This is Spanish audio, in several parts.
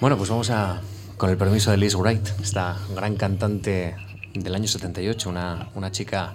Bueno, pues vamos a, con el permiso de Liz Wright, esta gran cantante del año 78, una, una chica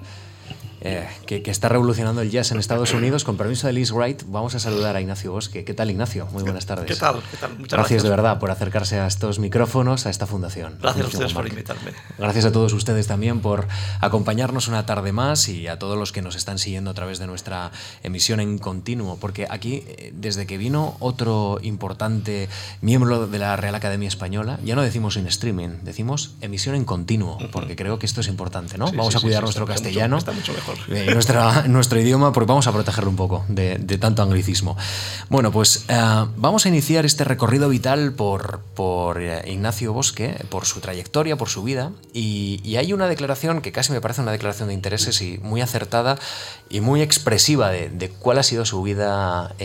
eh, que, está revolucionando el jazz en Estados Unidos. Con permiso de Liz Wright, vamos a saludar a Ignacio Bosque. ¿Qué tal, Ignacio? Muy buenas tardes. ¿Qué tal? ¿Qué tal? Muchas gracias, gracias, de verdad por acercarse a estos micrófonos, a esta fundación. Gracias a ustedes por invitarme. Gracias a todos ustedes también por acompañarnos una tarde más y a todos los que nos están siguiendo a través de nuestra emisión en continuo, porque aquí, eh, desde que vino otro importante miembro de la Real Academia Española, ya no decimos en streaming, decimos emisión en continuo, porque creo que esto es importante, ¿no? Sí, vamos sí, a cuidar sí, nuestro está castellano. Mucho, está mucho mejor. Eh, nuestra, nuestro idioma, porque vamos a protegerlo un poco de, tanto anglicismo. Bueno, pues eh, vamos a iniciar este recorrido vital por, por eh, Ignacio Bosque, por su trayectoria, por su vida, y, hay una declaración que casi me parece una declaración de intereses y muy acertada y muy expresiva de, cuál ha sido su vida.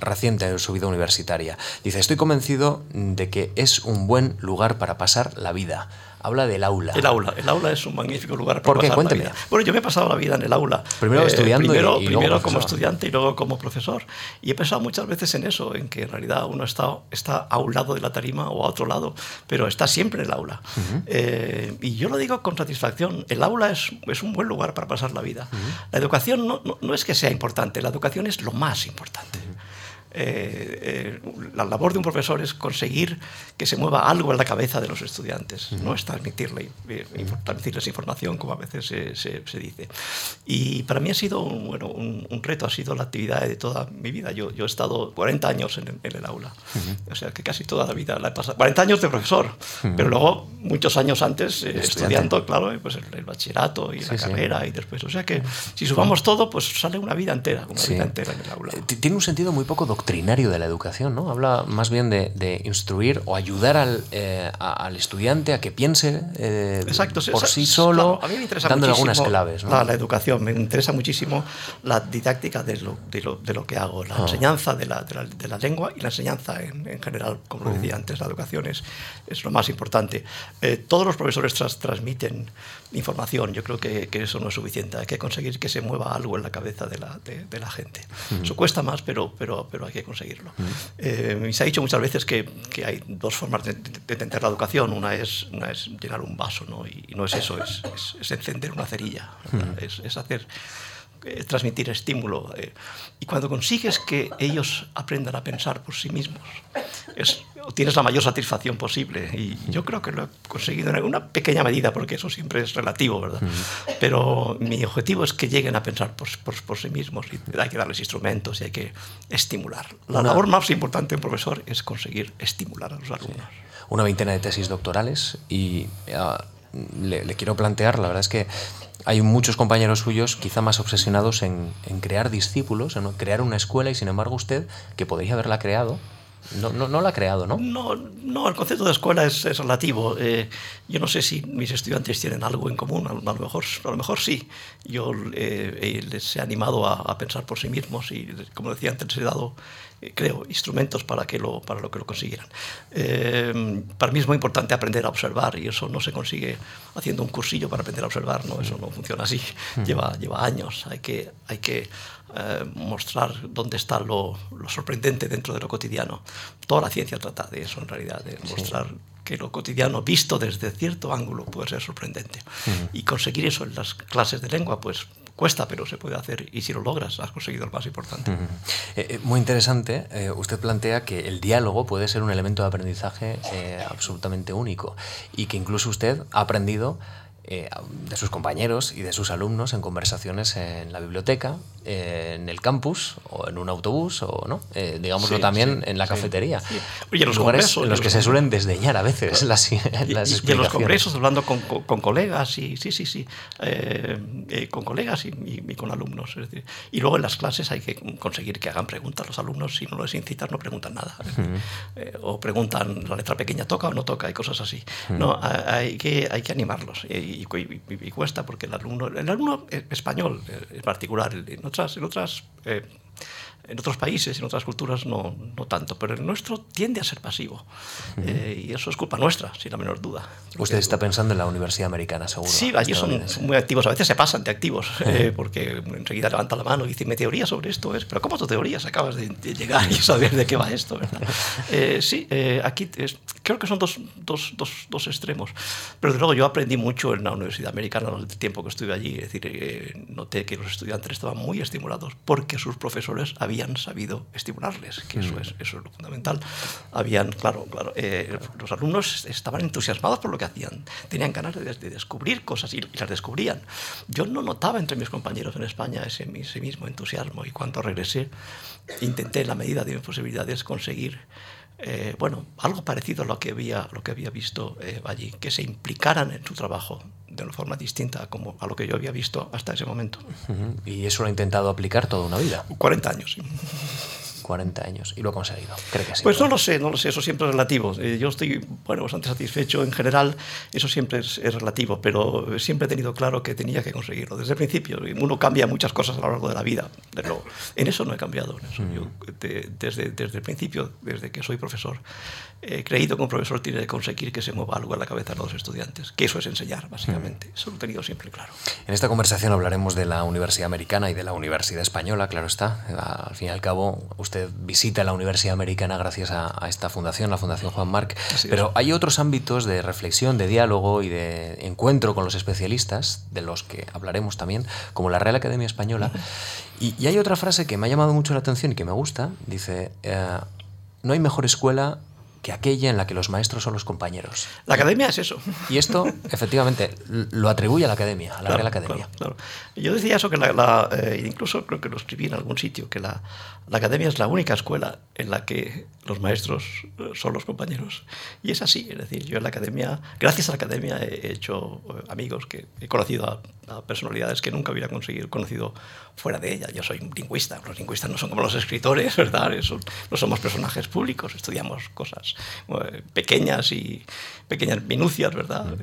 Reciente en su vida universitaria. Dice, estoy convencido de que es un buen lugar para pasar la vida habla del aula. El aula. El aula es un magnífico lugar para ¿Por qué? pasar Cuénteme. la vida. Bueno, yo me he pasado la vida en el aula. Primero estudiando primero, y, y primero luego como estudiante y luego como profesor. Y he pensado muchas veces en eso, en que en realidad uno está, está a un lado de la tarima o a otro lado, pero está siempre en el aula. Uh -huh. eh, y yo lo digo con satisfacción. El aula es, es un buen lugar para pasar la vida. Uh -huh. La educación no, no, no, es que sea importante, la educación es lo más importante. Uh -huh. Eh, eh, la labor de un profesor es conseguir que se mueva algo en la cabeza de los estudiantes, uh -huh. no es transmitirle, eh, transmitirles información, como a veces se, se, se, dice. Y para mí ha sido un, bueno, un, un, reto, ha sido la actividad de toda mi vida. Yo, yo he estado 40 años en, en el aula, uh -huh. o sea que casi toda la vida la he pasado. 40 años de profesor, uh -huh. pero luego muchos años antes estudiando, claro, pues el, el bachillerato y sí, la sí. carrera y después. O sea que si sumamos todo, pues sale una vida entera, una sí. vida entera en el aula. Tiene un sentido muy poco doctrinario de la educación, ¿no? Habla más bien de, de instruir o ayudar al, eh, a, al, estudiante a que piense eh, Exacto, por sí solo, claro, a mí me interesa dándole algunas claves. ¿no? La, la, educación, me interesa muchísimo la didáctica de lo, de lo, de lo que hago, la Ah. enseñanza de la, de, la, de la, lengua y la enseñanza en, en general, como lo decía antes, la educación es, es lo más importante. Eh, todos los profesores tras, transmiten información, yo creo que, que, eso no es suficiente, hay que conseguir que se mueva algo en la cabeza de la, de, de la gente. Mm. Eso cuesta más, pero, pero, pero hay que conseguirlo. Eh, y se ha dicho muchas veces que, que hay dos formas de, de, entender la educación, una es, una es llenar un vaso, ¿no? Y, y no es eso, es, es, es, encender una cerilla, es, es hacer eh, transmitir estímulo. Eh, y cuando consigues que ellos aprendan a pensar por sí mismos, es, tienes la mayor satisfacción posible. Y yo creo que lo he conseguido en una pequeña medida, porque eso siempre es relativo, ¿verdad? Pero mi objetivo es que lleguen a pensar por, por, por sí mismos y hay que darles instrumentos y hay que estimular. La una... labor más importante de un profesor es conseguir estimular a los alumnos. Sí. Una veintena de tesis doctorales y uh, le, le quiero plantear, la verdad es que hay muchos compañeros suyos quizá más obsesionados en, en crear discípulos, en crear una escuela y sin embargo usted, que podría haberla creado, no, no, no, la ha creado, ¿no? No, no el concepto de escuela es, es relativo. Eh, yo no sé si mis estudiantes tienen algo en común, a, lo, mejor, a lo mejor sí. Yo eh, les he animado a, a, pensar por sí mismos y, como decía antes, he dado, eh, creo, instrumentos para, que lo, para lo que lo consiguieran. Eh, para mí es muy importante aprender a observar y eso no se consigue haciendo un cursillo para aprender a observar, ¿no? eso no funciona así. Lleva, lleva años, hay que, hay que eh, mostrar dónde está lo, lo, sorprendente dentro de lo cotidiano. Toda la ciencia trata de eso en realidad, de mostrar sí. que lo cotidiano visto desde cierto ángulo puede ser sorprendente. Uh -huh. Y conseguir eso en las clases de lengua, pues cuesta, pero se puede hacer y si lo logras has conseguido lo más importante. -huh. eh, muy interesante, eh, usted plantea que el diálogo puede ser un elemento de aprendizaje eh, absolutamente único y que incluso usted ha aprendido eh, de sus compañeros y de sus alumnos en conversaciones en la biblioteca, eh, en el campus o en un autobús o no, eh, digámoslo sí, también sí, en la cafetería. Sí. Oye, los lugares en los que se suelen desdeñar a veces las, las y, y, en los congresos hablando con, con, con, colegas y sí, sí, sí, eh, con colegas y, y, y, con alumnos. Es decir, y luego en las clases hay que conseguir que hagan preguntas los alumnos, si no les incitas no preguntan nada. Uh -huh. o preguntan la letra pequeña toca o no toca y cosas así. Uh -huh. No, hay que, hay que animarlos y, y, cuesta porque el alumno, el alumno español en particular, en otras, en otras eh, En otros países, en otras culturas, no, no tanto, pero el nuestro tiende a ser pasivo. Eh, y eso es culpa nuestra, sin la menor duda. Usted está pensando en la Universidad Americana, seguro. Sí, allí son muy activos, a veces se pasan de activos, eh, porque enseguida levanta la mano y dice, mi teoría sobre esto es, pero ¿cómo tu teorías? Acabas de, llegar y saber de qué va esto, ¿verdad? Eh, sí, aquí creo que son dos, dos, dos, dos, extremos, pero desde luego yo aprendí mucho en la Universidad Americana en el tiempo que estuve allí, es decir, noté que los estudiantes estaban muy estimulados porque sus profesores habían habían sabido estimularles, que eso, mm. es, eso es lo fundamental. Habían, claro, claro eh, los alumnos estaban entusiasmados por lo que hacían, tenían ganas de, descubrir cosas y, las descubrían. Yo no notaba entre mis compañeros en España ese, ese mismo entusiasmo y cuando regresé intenté en la medida de mis posibilidades conseguir eh, bueno, algo parecido a lo que había, lo que había visto eh, allí, que se implicaran en su trabajo de una forma distinta como a lo que yo había visto hasta ese momento. ¿Y eso lo ha intentado aplicar toda una vida? 40 años. 40 años y lo ha conseguido. ¿Cree que sí? Pues no lo sé, no lo sé, eso siempre es relativo. Eh, yo estoy bueno, bastante satisfecho en general, eso siempre es, relativo, pero siempre he tenido claro que tenía que conseguirlo desde el principio. Uno cambia muchas cosas a lo largo de la vida, pero en eso no he cambiado. Mm. desde, desde el principio, desde que soy profesor, he creído que un profesor tiene que conseguir que se mueva algo en la cabeza de los estudiantes, que eso es enseñar, básicamente. Mm. Eso lo he tenido siempre claro. En esta conversación hablaremos de la Universidad Americana y de la Universidad Española, claro está. Al fin y al cabo, usted visita la Universidad Americana gracias a, esta fundación, la Fundación Juan Marc, pero hay otros ámbitos de reflexión, de diálogo y de encuentro con los especialistas, de los que hablaremos también, como la Real Academia Española. y, hay otra frase que me ha llamado mucho la atención y que me gusta, dice, eh, no hay mejor escuela que aquella en la que los maestros son los compañeros. La academia es eso. Y esto, efectivamente, lo atribuye a la academia, a la Real Academia. Claro, Yo decía eso, que la, eh, incluso creo que lo escribí en algún sitio, que la, la, academia es la única escuela en la que los maestros eh, son los compañeros. Y es así, es decir, yo en la academia, gracias a la academia he hecho eh, amigos que he conocido a, personalidades que nunca hubiera conseguido conocido fuera de ella. Yo soy lingüista, los lingüistas no son como los escritores, ¿verdad? Eso, no somos personajes públicos, estudiamos cosas pequeñas y pequeñas minucias, ¿verdad?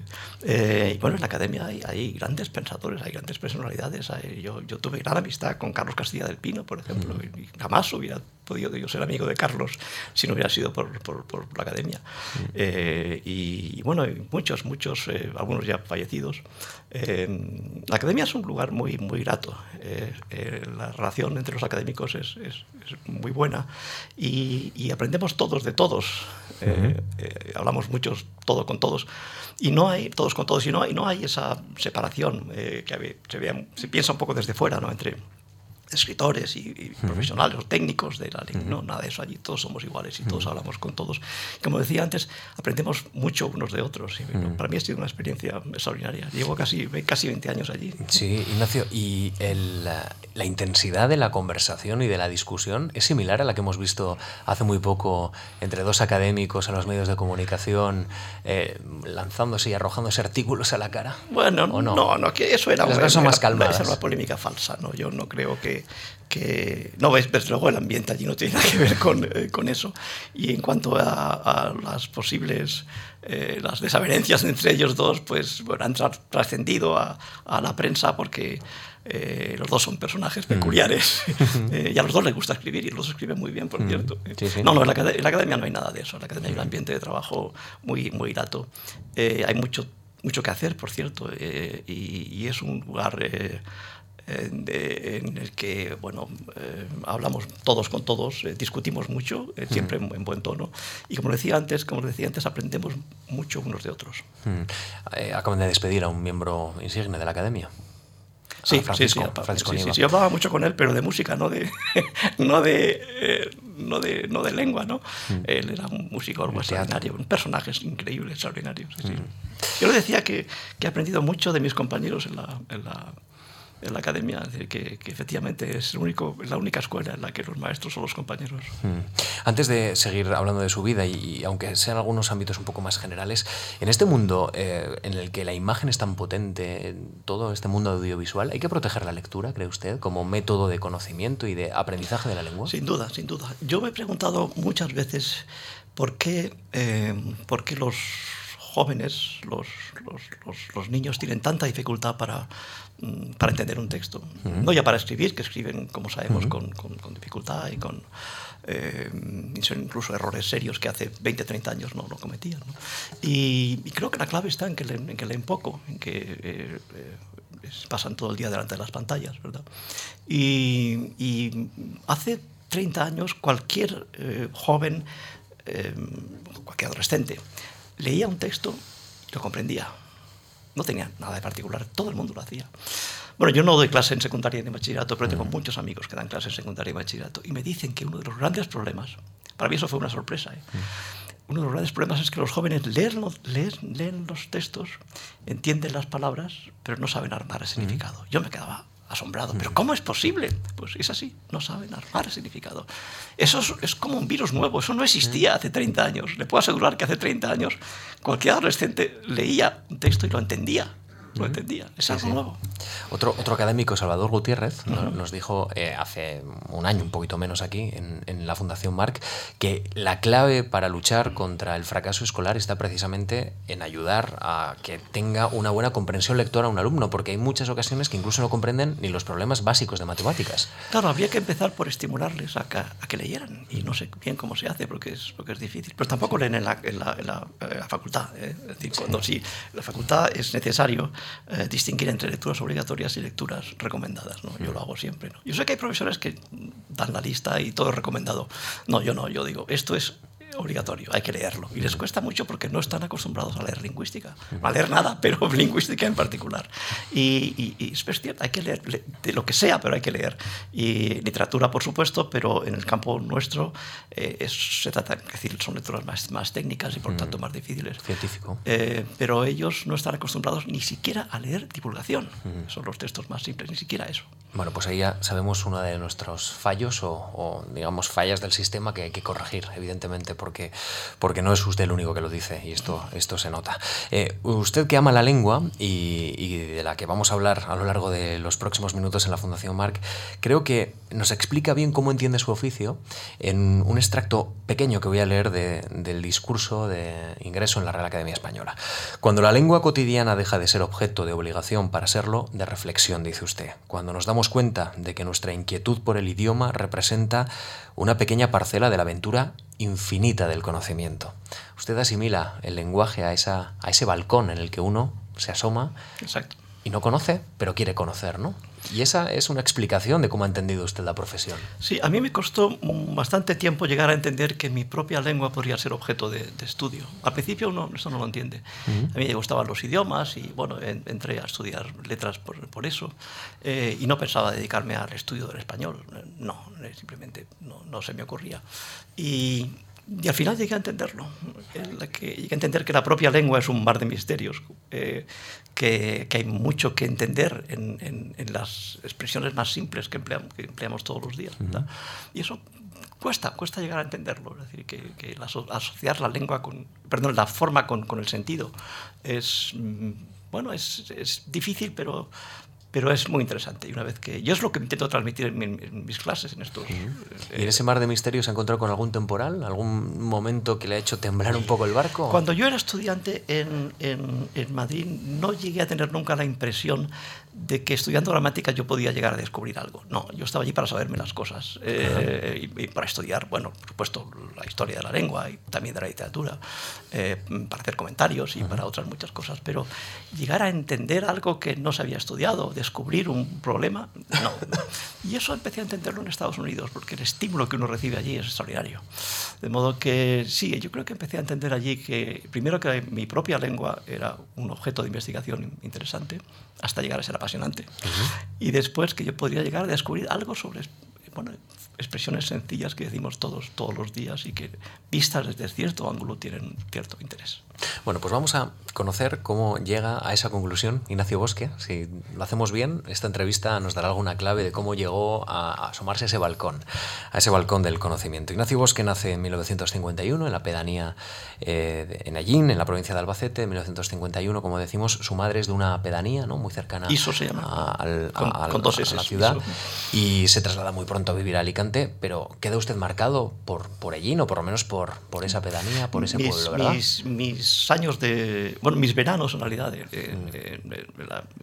Eh, y bueno, en la academia hay, grandes pensadores, hay grandes personalidades. yo, yo, tuve gran amistad con Carlos Castilla del Pino, por ejemplo, y jamás hubiera podido yo ser amigo de Carlos si no hubiera sido por, por, por la academia. Eh, y, bueno, muchos, muchos, eh, algunos ya fallecidos. la academia es un lugar muy, muy grato. la relación entre los académicos es, es, muy buena y, y, aprendemos todos de todos. hablamos muchos todos con todos. Y no hay todos con todos, y no hay, no hay esa separación eh, que se, se piensa un poco desde fuera, ¿no? Entre escritores y, profesionales o técnicos de la lengua. No, nada de eso allí. Todos somos iguales y todos hablamos con todos. Como decía antes, aprendemos mucho unos de otros. Y, Para mí ha sido una experiencia extraordinaria. Llevo casi, casi 20 años allí. Sí, Ignacio, y el, la, intensidad de la conversación y de la discusión es similar a la que hemos visto hace muy poco entre dos académicos en los medios de comunicación eh, lanzándose y arrojándose artículos a la cara. Bueno, no? no, no, que eso era, Las una, más calmadas. Era una polémica falsa. ¿no? Yo no creo que que, no, ves, desde luego el ambiente allí no tiene nada que ver con, eh, con eso. Y en cuanto a, las posibles, eh, las desavenencias entre ellos dos, pues bueno, han trascendido a, a, la prensa porque eh, los dos son personajes mm. peculiares. y a los dos les gusta escribir y los dos escriben muy bien, por mm. cierto. No, no, en la, en la, academia no hay nada de eso. En la academia hay un ambiente de trabajo muy, muy grato. hay mucho, mucho que hacer, por cierto, y, y, es un lugar en el que bueno, eh, hablamos todos con todos, eh, discutimos mucho, eh, siempre en, buen tono. Y como decía antes, como decía antes, aprendemos mucho unos de otros. acaban de despedir a un miembro insigne de la academia. Sí, Francisco, sí, sí, sí, Yo hablaba mucho con él, pero de música, no de, no de, no de, no de lengua, ¿no? Él era un músico extraordinario, un personaje increíble, extraordinario. Yo le decía que, que, he aprendido mucho de mis compañeros en la, en la en la academia, decir, que, que, efectivamente es, el único, es la única escuela en la que los maestros son los compañeros. Hmm. Antes de seguir hablando de su vida, y, aunque sean algunos ámbitos un poco más generales, en este mundo eh, en el que la imagen es tan potente, en todo este mundo audiovisual, ¿hay que proteger la lectura, cree usted, como método de conocimiento y de aprendizaje de la lengua? Sin duda, sin duda. Yo me he preguntado muchas veces por qué, eh, por qué los jóvenes, los, los, niños tienen tanta dificultad para, para entender un texto. No ya para escribir, que escriben, como sabemos, con, con, dificultad y con eh, incluso errores serios que hace 20, 30 años no lo cometían. Y, creo que la clave está en que leen, en que leen poco, en que eh, eh, pasan todo el día delante de las pantallas, ¿verdad? Y, y hace 30 años cualquier joven, cualquier adolescente, leía un texto y lo comprendía. No tenía nada de particular, todo el mundo lo hacía. Bueno, yo no doy clase en secundaria ni bachillerato, pero tengo muchos amigos que dan clase en secundaria y bachillerato y me dicen que uno de los grandes problemas, para mí eso fue una sorpresa, ¿eh? uno de los grandes problemas es que los jóvenes leen los, leen, los textos, entienden las palabras, pero no saben armar el significado. Yo me quedaba asombrado. ¿Pero cómo es posible? Pues es así, no saben armar el significado. Eso es, como un virus nuevo, eso no existía hace 30 años. Le puedo asegurar que hace 30 años cualquier adolescente leía un texto y lo entendía lo entendía. Es algo nuevo. Otro, otro académico, Salvador Gutiérrez, nos dijo eh, hace un año, un poquito menos aquí, en, en, la Fundación Marc, que la clave para luchar contra el fracaso escolar está precisamente en ayudar a que tenga una buena comprensión lectora un alumno, porque hay muchas ocasiones que incluso no comprenden ni los problemas básicos de matemáticas. Claro, había que empezar por estimularles a que, a que leyeran, y no sé bien cómo se hace, porque es, porque es difícil. Pero tampoco leen en la, en la, la, eh, facultad. ¿eh? Es decir, cuando sí, la facultad es necesario eh, distinguir entre lecturas obligatorias y lecturas recomendadas. ¿no? Yo lo hago siempre. ¿no? Yo sé que hay profesores que dan la lista y todo es recomendado. No, yo no, yo digo, esto es obligatorio, hay que leerlo. Y les cuesta mucho porque no están acostumbrados a leer lingüística, a leer nada, pero lingüística en particular. Y, es cierto, hay que leer de lo que sea, pero hay que leer. Y literatura, por supuesto, pero en el campo nuestro eh, se trata, es decir, son lecturas más, más técnicas y por tanto más difíciles. Científico. Eh, pero ellos no están acostumbrados ni siquiera a leer divulgación. Son los textos más simples, ni siquiera eso. Bueno, pues ahí ya sabemos uno de nuestros fallos o, o digamos fallas del sistema que hay que corregir, evidentemente, porque, porque no es usted el único que lo dice y esto, esto se nota. Eh, usted que ama la lengua y, de la que vamos a hablar a lo largo de los próximos minutos en la Fundación Marc, creo que nos explica bien cómo entiende su oficio en un extracto pequeño que voy a leer del discurso de ingreso en la Real Academia Española. Cuando la lengua cotidiana deja de ser objeto de obligación para serlo, de reflexión, dice usted. Cuando nos damos cuenta de que nuestra inquietud por el idioma representa una pequeña parcela de la aventura infinita del conocimiento. Usted asimila el lenguaje a, esa, a ese balcón en el que uno se asoma y no conoce, pero quiere conocer, ¿no? Y esa es una explicación de cómo ha entendido usted la profesión. Sí, a mí me costó bastante tiempo llegar a entender que mi propia lengua podría ser objeto de, estudio. Al principio uno eso no lo entiende. A mí me gustaban los idiomas y bueno, entré a estudiar letras por, por eso eh, y no pensaba dedicarme al estudio del español. No, simplemente no, no se me ocurría. Y y al final llegué a entenderlo, que, llegué a entender que la propia lengua es un mar de misterios, eh, que, que, hay mucho que entender en, en, las expresiones más simples que empleamos, que empleamos todos los días. Y eso cuesta, cuesta llegar a entenderlo, es decir, que, que asociar la lengua con, perdón, la forma con, con el sentido es, mm, bueno, es, es difícil, pero, pero es muy interesante. Y una vez que yo es lo que intento transmitir en, mis clases, en estos. ¿Y en ese mar de misterios se ha encontrado con algún temporal, algún momento que le ha hecho temblar un poco el barco? Cuando yo era estudiante en, en, en Madrid, no llegué a tener nunca la impresión de que estudiando gramática yo podía llegar a descubrir algo. No, yo estaba allí para saberme las cosas eh, y, para estudiar, bueno, por supuesto, la historia de la lengua y también de la literatura, eh, para hacer comentarios y para otras muchas cosas. Pero llegar a entender algo que no se había estudiado, descubrir un problema, no. Y eso empecé a entenderlo en Estados Unidos, porque el estímulo que uno recibe allí es extraordinario. De modo que sí, yo creo que empecé a entender allí que, primero, que mi propia lengua era un objeto de investigación interesante, hasta llegar a ser apasionante. Y después que yo podría llegar a descubrir algo sobre bueno, expresiones sencillas que decimos todos, todos los días y que vistas desde cierto ángulo tienen cierto interés. Bueno, pues vamos a conocer cómo llega a esa conclusión Ignacio Bosque. Si lo hacemos bien, esta entrevista nos dará alguna clave de cómo llegó a asomarse a ese balcón, a ese balcón del conocimiento. Ignacio Bosque nace en 1951 en la pedanía eh, en Allín, en la provincia de Albacete, en 1951, como decimos, su madre es de una pedanía ¿no? muy cercana A, la ciudad y se traslada muy pronto a vivir a Alicante, pero ¿queda usted marcado por, por Allín o por lo menos por, por esa pedanía, por ese pueblo, ¿verdad? mis mis años de. Bueno, mis veranos en realidad,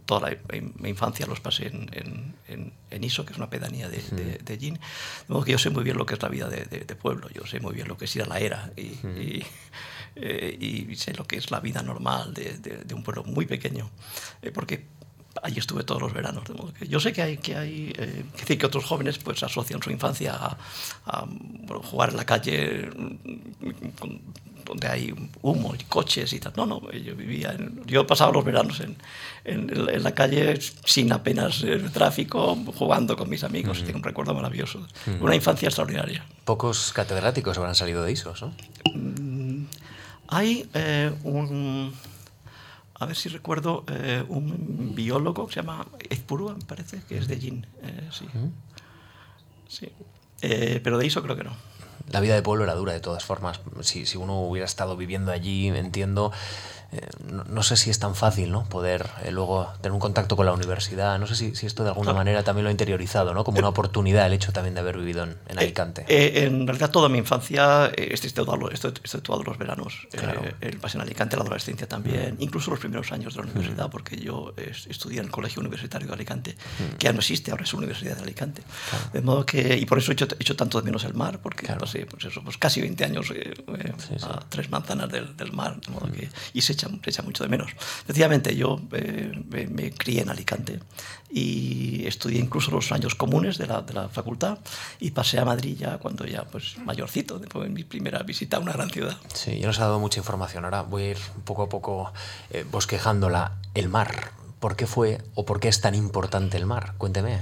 toda la, mi infancia los pasé en, en, en, Iso, que es una pedanía de, de, de Gin. De modo que yo sé muy bien lo que es la vida de, pueblo, yo sé muy bien lo que es ir a la era y, eh, y, sé lo que es la vida normal de, un pueblo muy pequeño, eh, porque allí estuve todos los veranos. De modo que yo sé que hay, que hay eh, que decir que otros jóvenes pues asocian su infancia a, jugar en la calle donde hay humo y coches y tal. No, no, yo vivía, en, yo pasaba los veranos en, en, la calle sin apenas tráfico, jugando con mis amigos. Tengo un recuerdo maravilloso. Una infancia extraordinaria. Pocos catedráticos habrán salido de ISOS, ¿no? Mm, hay eh, un a ver si recuerdo, eh, un biólogo que se llama Ezpurua, me parece, que es de Jin. Eh, sí. sí. pero de eso creo que no. La vida de pueblo era dura de todas formas. Si, si uno hubiera estado viviendo allí, entiendo, eh, no, sé si es tan fácil ¿no? poder eh, luego tener un contacto con la universidad. No sé si, si esto de alguna manera también lo ha interiorizado, ¿no? como una oportunidad el hecho también de haber vivido en, en Alicante. Eh, en realidad toda mi infancia, estoy todos los veranos, el pasé en Alicante, la adolescencia también, mm. incluso los primeros años de la universidad, mm. porque yo estudié en el Colegio Universitario de Alicante, mm. que ya no existe, ahora es Universidad de Alicante. De modo que, y por eso he hecho, hecho tanto de menos el mar, porque pasé pues eso, pues casi 20 años a tres manzanas del, del mar, de modo que, y se echa, echa mucho de menos. Efectivamente, yo eh, me, crié en Alicante y estudié incluso los años comunes de la, de la, facultad y pasé a Madrid ya cuando ya pues mayorcito, después de mi primera visita a una gran ciudad. Sí, ya nos ha dado mucha información. Ahora voy a ir poco a poco eh, bosquejándola. El mar, ¿Por qué fue o por qué es tan importante el mar? Cuénteme.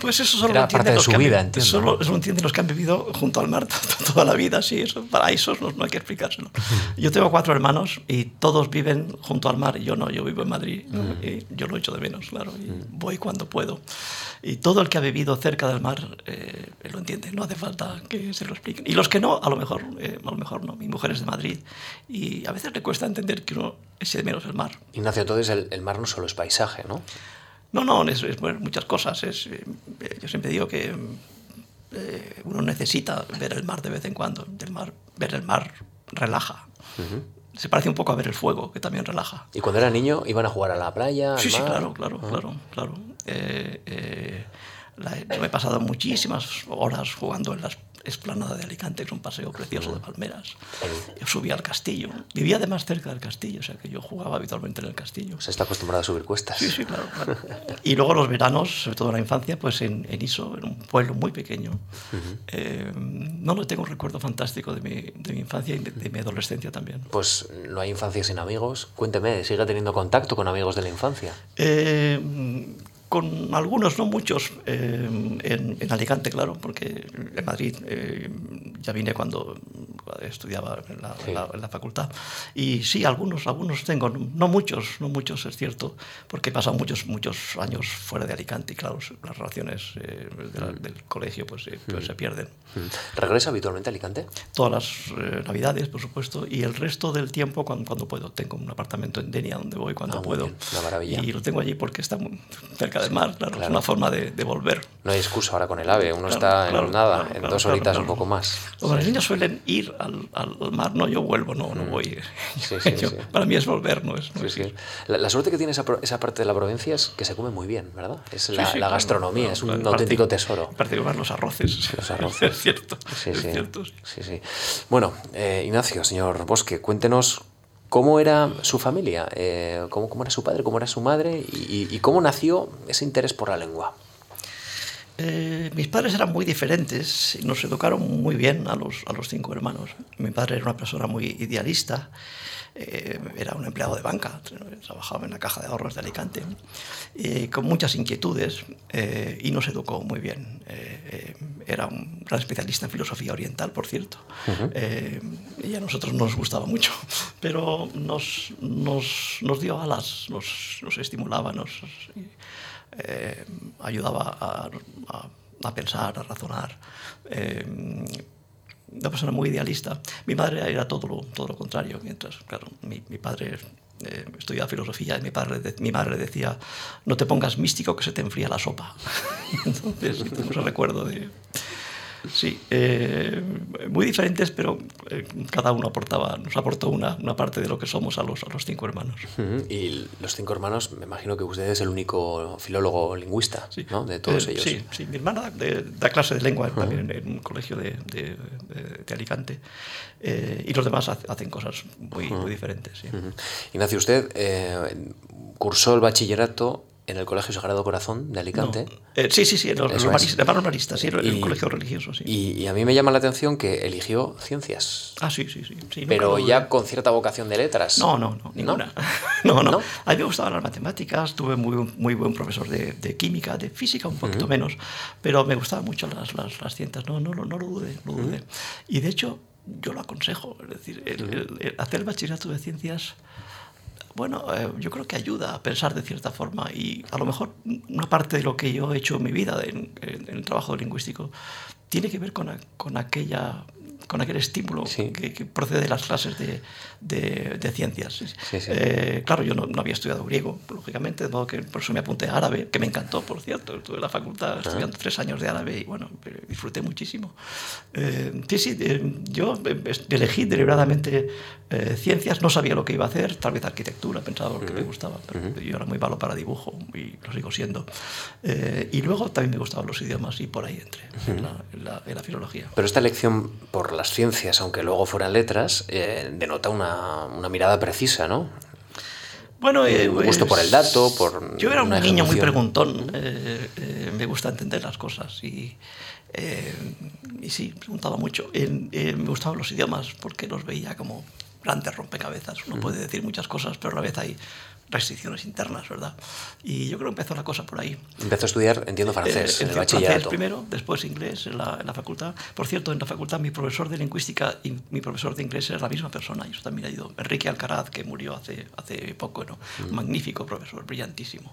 Pues eso solo lo entienden los entienden los que han vivido junto al mar toda la vida, sí, eso, para eso no, hay que explicárselo. Yo tengo cuatro hermanos y todos viven junto al mar yo no, yo vivo en Madrid y yo lo echo de menos, claro, y voy cuando puedo. Y todo el que ha vivido cerca del mar eh, lo entiende, no hace falta que se lo expliquen. Y los que no, a lo mejor, eh, a lo mejor no. Mi mujer es de Madrid y a veces le cuesta entender que uno eche de menos el mar. Ignacio, entonces el, el mar no solo es paisaje, ¿no? No, no, es, es muchas cosas. Es, eh, yo siempre digo que uno necesita ver el mar de vez en cuando. El mar, ver el mar relaja se parece un poco a ver el fuego, que también relaja. ¿Y cuando era niño iban a jugar a la playa? Sí, sí, claro, claro, ah. claro, claro. Eh, eh, yo me he pasado muchísimas horas jugando en las esplanada de Alicante, que es un paseo precioso de palmeras. Yo subía al castillo. Vivía además cerca del castillo, o sea que yo jugaba habitualmente en el castillo. Se está acostumbrado a subir cuestas. Sí, sí, claro. Y luego los veranos, sobre todo en la infancia, pues en, en Iso, en un pueblo muy pequeño. Eh, no, no tengo un recuerdo fantástico de mi, de mi infancia y de, mi adolescencia también. Pues no hay infancia sin amigos. Cuénteme, ¿sigue teniendo contacto con amigos de la infancia? Eh, con algunos, no muchos, eh, en, Alicante, claro, porque en Madrid eh, ya vine cuando estudiaba en la, facultad. Y sí, algunos, algunos tengo, no muchos, no muchos, es cierto, porque he pasado muchos, muchos años fuera de Alicante y claro, las relaciones eh, mm. del colegio pues, pues se pierden. Mm. ¿Regresa habitualmente a Alicante? Todas las navidades, por supuesto, y el resto del tiempo cuando, cuando puedo. Tengo un apartamento en Denia donde voy cuando ah, puedo. Una maravilla. Y lo tengo allí porque está cerca del mar, claro, es una forma de, volver. No hay excusa ahora con el AVE, uno está en nada, en dos horitas un poco más. Los niños suelen ir al, al, mar, no, yo vuelvo, no, no mm. voy. Para mí es volver, no es. La, suerte que tiene esa, esa, parte de la provincia es que se come muy bien, ¿verdad? Es la, la gastronomía, es un auténtico tesoro. En particular los arroces. Los arroces. es cierto. Sí, es cierto. Sí, sí. Bueno, eh, Ignacio, señor Bosque, cuéntenos ¿Cómo era su familia? Eh, ¿cómo, ¿cómo, era su padre? ¿Cómo era su madre? ¿Y, cómo nació ese interés por la lengua? Eh, mis padres eran muy diferentes y nos educaron muy bien a los, a los cinco hermanos. Mi padre era una persona muy idealista eh, era un empleado de banca, trabajaba en la caja de ahorros de Alicante, con muchas inquietudes eh, y nos educó muy bien. Eh, era un gran especialista en filosofía oriental, por cierto, y a nosotros nos gustaba mucho, pero nos, nos, nos dio alas, nos, nos estimulaba, nos ayudaba a, a, a, pensar, a razonar una persona muy idealista. Mi madre era todo lo, todo lo contrario, mientras, claro, mi, mi padre eh, estudiaba filosofía y mi, padre, mi madre decía, no te pongas místico que se te enfría la sopa. Entonces, tengo ese recuerdo de, Sí, eh, muy diferentes, pero eh, cada uno aportaba, nos aportó una, una, parte de lo que somos a los, a los cinco hermanos. Y los cinco hermanos, me imagino que usted es el único filólogo lingüista ¿no? de todos eh, ellos. Sí, sí, mi hermana da clase de lengua también en, un colegio de, de, de Alicante y los demás hacen cosas muy, muy diferentes. Sí. Ignacio, usted cursó el bachillerato en el Colegio Sagrado Corazón de Alicante. Eh, sí, sí, sí, en los, maristas, sí, en el colegio religioso, sí. Y, a mí me llama la atención que eligió ciencias. Ah, sí, sí, sí. Pero ya con cierta vocación de letras. No, no, no, ninguna. ¿No? no, A mí me gustaban las matemáticas, tuve muy, muy buen profesor de, química, de física un poquito menos, pero me gustaban mucho las, las, las ciencias, no, no, no, lo dudé, no lo dudé. Y de hecho, yo lo aconsejo, es decir, el, hacer el bachillerato de ciencias bueno, eh, yo creo que ayuda a pensar de cierta forma y a lo mejor una parte de lo que yo he hecho en mi vida en, el trabajo lingüístico tiene que ver con, con aquella con aquel estímulo que, procede de las clases de, de, ciencias. Eh, claro, yo no, había estudiado griego, lógicamente, de modo que por eso me apunté a árabe, que me encantó, por cierto. Estuve en la facultad estudiando tres años de árabe y bueno, disfruté muchísimo. Eh, sí, sí, yo elegí deliberadamente eh, ciencias, no sabía lo que iba a hacer, tal vez arquitectura, pensaba que me gustaba, pero yo era muy malo para dibujo y lo sigo siendo. y luego también me gustaban los idiomas y por ahí entré, en, la, en, la, filología. Pero esta elección por las ciencias, aunque luego fueran letras, eh, denota una, una, mirada precisa, ¿no? Bueno, eh, gusto por el dato, por. Yo era un niño muy preguntón. Eh, eh, me gusta entender las cosas y, y sí, preguntaba mucho. me gustaban los idiomas porque los veía como grandes rompecabezas. Uno puede decir muchas cosas, pero a la vez hay restricciones internas, ¿verdad? Y yo creo que empezó la cosa por ahí. Empezó a estudiar, entiendo, francés, eh, en el bachillerato. Francés primero, después inglés en la, en la, facultad. Por cierto, en la facultad mi profesor de lingüística y mi profesor de inglés era la misma persona. Y eso también ha ido. Enrique Alcaraz, que murió hace, hace poco, ¿no? Un magnífico profesor, brillantísimo.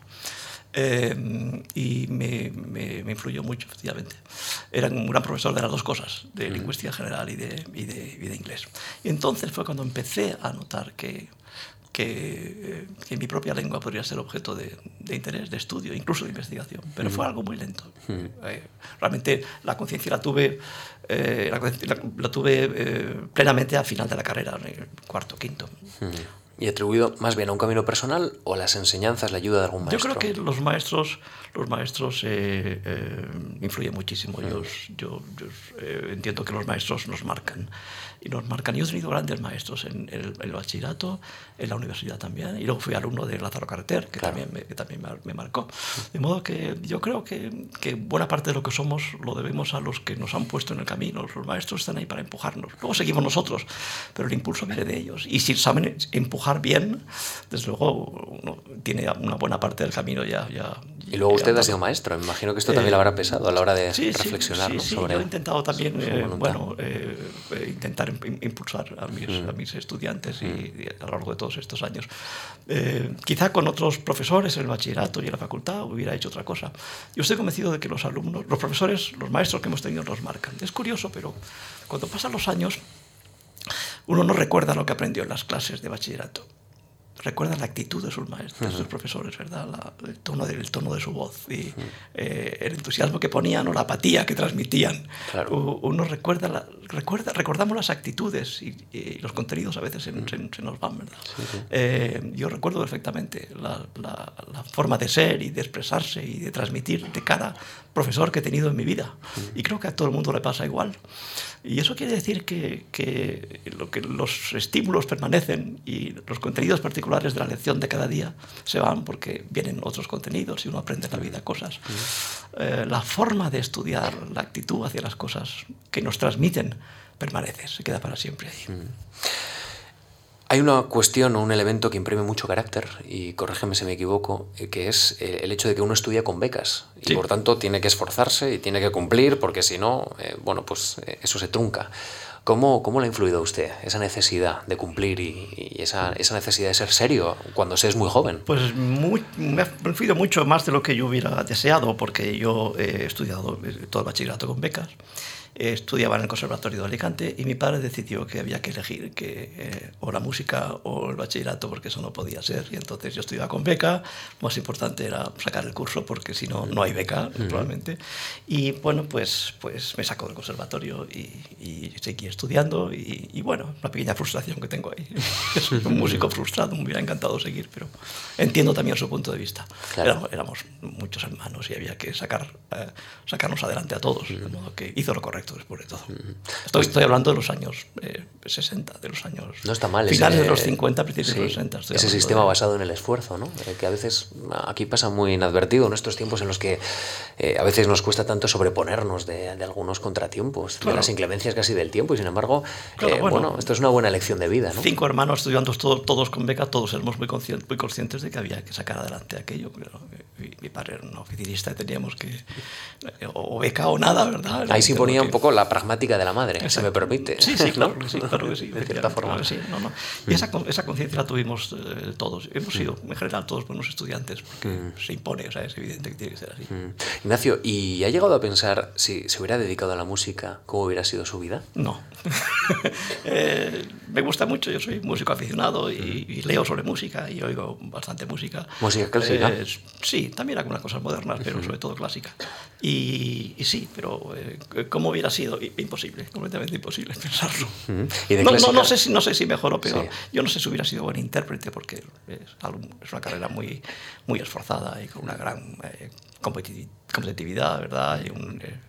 Eh, y me, me, me, influyó mucho, efectivamente. Era un gran profesor de las dos cosas, de lingüística general y de, y de, y de inglés. Y entonces fue cuando empecé a notar que que, que, mi propia lengua podría ser objeto de, de, interés, de estudio, incluso de investigación. Pero fue algo muy lento. Eh, realmente la conciencia la tuve, eh, la, la, tuve eh, plenamente al final de la carrera, en el cuarto, quinto. ¿Y atribuido más bien a un camino personal o a las enseñanzas, la ayuda de algún maestro? Yo creo que los maestros, los maestros influyen muchísimo. Yo, yo, yo entiendo que los maestros nos marcan y nos marcan. Yo he tenido grandes maestros en el, bachillerato, en la universidad también, y luego fui alumno de Lázaro Carreter, que también, me, que también me, marcó. De modo que yo creo que, que, buena parte de lo que somos lo debemos a los que nos han puesto en el camino. Los maestros están ahí para empujarnos. Luego seguimos nosotros, pero el impulso viene de ellos. Y si saben empujar bien, desde luego uno tiene una buena parte del camino ya. ya y luego usted ha sido maestro, me imagino que esto también le habrá pesado a la hora de reflexionar sí, sí, sobre. Yo he intentado también, eh, bueno, eh, intentar impulsar a mis, a mis estudiantes y, a lo largo de todos estos años. Eh, quizá con otros profesores en el bachillerato y en la facultad hubiera hecho otra cosa. Yo estoy convencido de que los alumnos, los profesores, los maestros que hemos tenido nos marcan. Es curioso, pero cuando pasan los años, uno no recuerda lo que aprendió en las clases de bachillerato recuerda la actitud de sus maestros, de sus profesores, ¿verdad? el, tono de, tono de su voz y eh, el entusiasmo que ponían o la apatía que transmitían. Uno recuerda, la, recuerda, recordamos las actitudes y, los contenidos a veces se, nos van, ¿verdad? Eh, yo recuerdo perfectamente la, la, forma de ser y de expresarse y de transmitir de cada profesor que he tenido en mi vida. Y creo que a todo el mundo le pasa igual. Y eso quiere decir que, que, lo que los estímulos permanecen y los contenidos particulares de la lección de cada día se van porque vienen otros contenidos y uno aprende en la vida cosas. Eh, la forma de estudiar, la actitud hacia las cosas que nos transmiten permanece, se queda para siempre ahí. Hay una cuestión o un elemento que imprime mucho carácter, y corrígeme si me equivoco, eh, que es eh, el hecho de que uno estudia con becas y por tanto tiene que esforzarse y tiene que cumplir porque si no, eh, bueno, pues eso se trunca. ¿Cómo, ¿Cómo le ha influido a usted esa necesidad de cumplir y, esa, esa, necesidad de ser serio cuando se es muy joven? Pues me ha influido mucho más de lo que yo hubiera deseado porque yo he estudiado todo el bachillerato con becas estudiaba en el Conservatorio de Alicante y mi padre decidió que había que elegir que, eh, o la música o el bachillerato porque eso no podía ser. Y entonces yo estudiaba con beca, lo más importante era sacar el curso porque si no, no hay beca, probablemente. Y bueno, pues, pues me sacó del conservatorio y, y seguí estudiando y, y, bueno, una pequeña frustración que tengo ahí. Soy un músico frustrado, me hubiera encantado seguir, pero entiendo también su punto de vista. Claro. Éramos, muchos hermanos y había que sacar, eh, sacarnos adelante a todos, de modo que hizo lo correcto después de todo. Estoy, estoy hablando de los años eh, 60, de los años... No está mal. Finales ese, de los 50, principios sí, de los 60. Estoy ese sistema de... basado en el esfuerzo, ¿no? Eh, que a veces aquí pasa muy inadvertido en estos tiempos en los que eh, a veces nos cuesta tanto sobreponernos de, de algunos contratiempos, claro. de las inclemencias casi del tiempo y sin embargo, claro, eh, bueno, bueno, esto es una buena lección de vida, ¿no? Cinco hermanos estudiando todos, todos con beca, todos éramos muy, conscientes, muy conscientes de que había que sacar adelante aquello. Pero mi, mi padre era un oficinista y teníamos que... o beca o nada, ¿verdad? Ahí se ponía que... un poco la pragmática de la madre, Exacto. se me permite. Sí, sí, claro, ¿no? sí, claro que sí. de cierta forma. Claro sí, no, no. Y esa, esa conciencia la tuvimos eh, todos. Hemos sido, en general, todos buenos estudiantes, porque mm. se impone, o sea, es evidente que tiene que ser así. Mm. Ignacio, ¿y ha llegado a pensar si se hubiera dedicado a la música, cómo hubiera sido su vida? No. eh, me gusta mucho, yo soy músico aficionado y, y, leo sobre música y oigo bastante música. ¿Música clásica? Eh, sí, también algunas cosas modernas, pero sobre todo clásica. Y, y sí, pero eh, ¿cómo hubiera sido? Imposible, completamente imposible pensarlo. ¿Y de no, no, no, sé si, no sé si mejor o peor. Sí. Yo no sé si hubiera sido buen intérprete porque es, es una carrera muy, muy esforzada y con una gran eh, competitividad, ¿verdad? Y un, eh,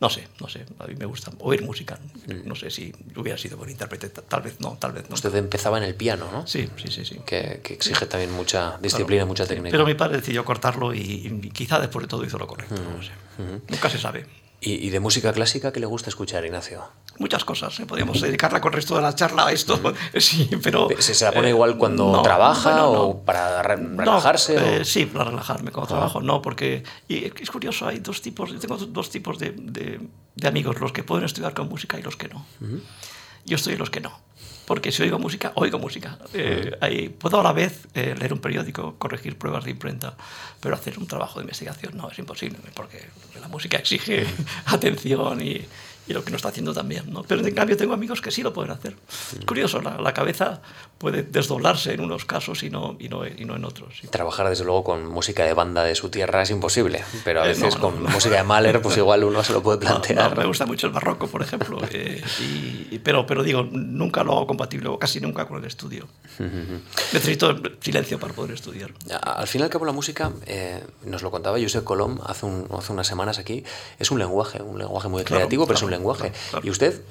no sé, no sé, a mí me gusta oír música. No sé si hubiera sido buen intérprete, tal vez no, tal vez no. Usted empezaba en el piano, ¿no? Sí, sí, sí. sí. Que, que exige sí. también mucha disciplina, claro. mucha técnica. Pero mi padre decidió cortarlo y, y, quizá después de todo hizo lo correcto, mm. no sé. Mm -hmm. Nunca se sabe. ¿Y, ¿Y, de música clásica qué le gusta escuchar, Ignacio? Muchas cosas, ¿eh? podríamos dedicarla con el resto de la charla a esto, sí, pero... ¿Se, se la pone eh, igual cuando no, trabaja bueno, no. o para re relajarse? No, o... eh, sí, para relajarme cuando ah. trabajo, no, porque... Y es curioso, hay dos tipos, tengo dos tipos de, de, de amigos, los que pueden estudiar con música y los que no. Uh -huh. Yo estoy en los que no porque si oigo música, oigo música. Eh, ahí, puedo a la vez eh, leer un periódico, corregir pruebas de imprenta, pero hacer un trabajo de investigación no, es imposible, porque la música exige atención y, y lo que no está haciendo también. ¿no? Pero en cambio tengo amigos que sí lo pueden hacer. Es curioso, la, la cabeza puede desdoblarse en unos casos y no, y no, y no en otros. ¿sí? Trabajar desde luego con música de banda de su tierra es imposible, pero a veces eh, no, no, con música de Mahler pues igual uno se lo puede plantear. me gusta mucho el barroco, por ejemplo, eh, y, pero, pero digo, nunca lo hago compatible, o casi nunca con el estudio. Necesito silencio para poder estudiar. Al fin y al cabo la música, eh, nos lo contaba Josep Colom hace, un, hace unas semanas aquí, es un lenguaje, un lenguaje muy creativo, claro, pero es un lenguaje. Claro. Y usted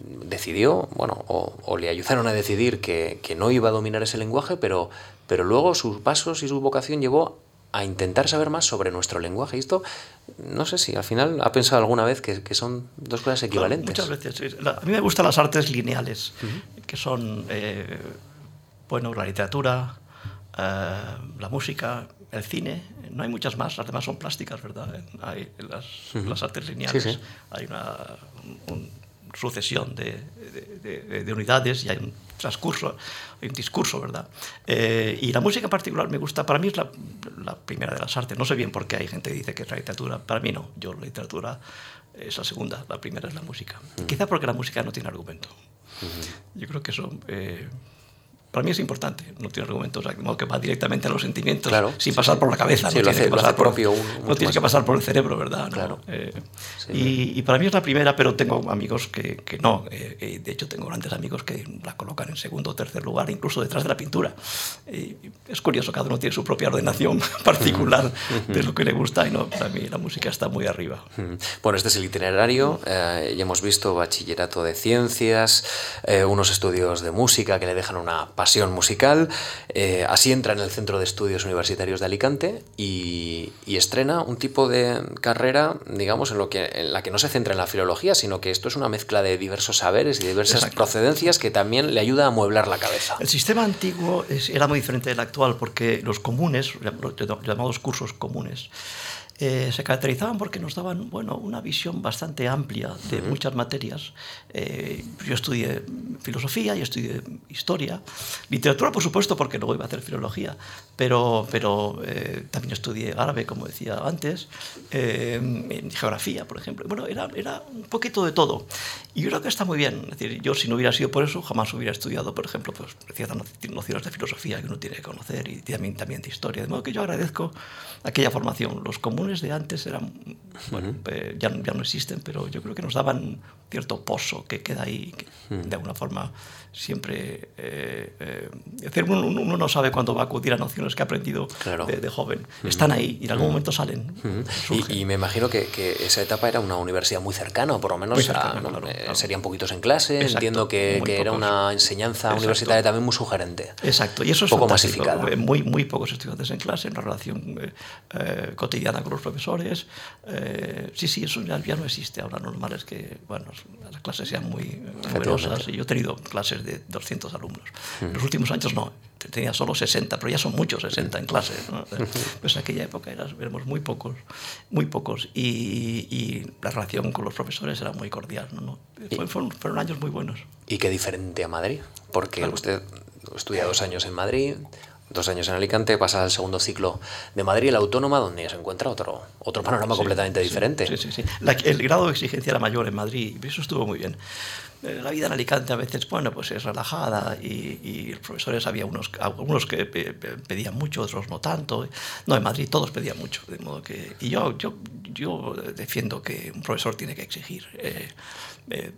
decidió, bueno, o, o, le ayudaron a decidir que, que, no iba a dominar ese lenguaje, pero, pero luego sus pasos y su vocación llevó a intentar saber más sobre nuestro lenguaje. Y esto, no sé si al final ha pensado alguna vez que, que son dos cosas equivalentes. Claro, muchas veces. Sí. A mí me gustan las artes lineales, uh -huh. que son, eh, bueno, la literatura, eh, la música, el cine, no hay muchas más, las demás son plásticas, ¿verdad? Hay las, uh -huh. las artes lineales, sí, sí. hay una un, sucesión de, de, de, de, unidades y hay un transcurso, hay un discurso, ¿verdad? Eh, y la música en particular me gusta, para mí es la, la, primera de las artes, no sé bien por qué hay gente que dice que es la literatura, para mí no, yo la literatura es la segunda, la primera es la música. Uh -huh. Quizá porque la música no tiene argumento. Uh -huh. Yo creo que eso... Eh, para mí es importante, no tiene argumentos, de modo que va directamente a los sentimientos claro, sin pasar sí, por la cabeza. Sí, no lo hace, que pasar por, propio No tienes que pasar por el cerebro, ¿verdad? Claro. ¿no? Eh, sí, y, y, para mí es la primera, pero tengo amigos que, que no. Eh, de hecho, tengo grandes amigos que la colocan en segundo o tercer lugar, incluso detrás de la pintura. Eh, es curioso, cada uno tiene su propia ordenación particular de lo que le gusta y no, para mí la música está muy arriba. Bueno, este es el itinerario. Eh, ya hemos visto bachillerato de ciencias, eh, unos estudios de música que le dejan una pasión musical eh, así entra en el Centro de Estudios Universitarios de Alicante y, y, estrena un tipo de carrera, digamos, en, lo que, en la que no se centra en la filología, sino que esto es una mezcla de diversos saberes y diversas Exacto. procedencias que también le ayuda a mueblar la cabeza. El sistema antiguo es, era muy diferente del actual porque los comunes, llamados cursos comunes, eh, se caracterizaban porque nos daban bueno, una visión bastante amplia de muchas materias. Eh, yo estudié filosofía, yo estudié historia, literatura por supuesto porque luego iba a hacer filología, pero, pero eh, también estudié árabe, como decía antes, en geografía, por ejemplo. Bueno, era, era un poquito de todo. Y yo creo que está muy bien. Es decir, yo si no hubiera sido por eso, jamás hubiera estudiado, por ejemplo, pues, ciertas nociones de filosofía que uno tiene que conocer y también, también de historia. De modo que yo agradezco aquella formación. Los comunes de antes eran, bueno, eh, ya, ya, no existen, pero yo creo que nos daban cierto pozo que queda ahí, que de alguna forma siempre... Eh, eh, uno, uno, no sabe cuándo va a acudir a nociones que ha aprendido de, joven. Están ahí y en algún momento salen. y, y, me imagino que, que, esa etapa era una universidad muy cercana, o por lo menos cercana, serían poquitos en clase. Entiendo que, que era una enseñanza universitaria también muy sugerente. Exacto, y eso es poco masificada. Muy, muy pocos estudiantes en clase, una relación cotidiana con los profesores. Eh, sí, sí, eso ya, ya, no existe. Ahora normal es que bueno, las clases sean muy numerosas. Y yo he tenido clases de 200 alumnos. En los últimos años no, tenía solo 60, pero ya son muchos 60 en clase. ¿no? Pues en aquella época éramos muy pocos, muy pocos. Y, y, la relación con los profesores era muy cordial. ¿no? fueron, fueron, años muy buenos. ¿Y qué diferente a Madrid? Porque usted estudia dos años en Madrid, dos años en Alicante, pasa al segundo ciclo de Madrid, la autónoma, donde se encuentra otro, otro panorama completamente diferente. Sí, sí, sí. el grado de exigencia era mayor en Madrid y eso estuvo muy bien. Eh, la vida en Alicante a veces, bueno, pues es relajada y, los profesores había unos, algunos que pedían mucho, otros no tanto. No, en Madrid todos pedían mucho, de modo que... Y yo, yo, yo defiendo que un profesor tiene que exigir. Eh, eh,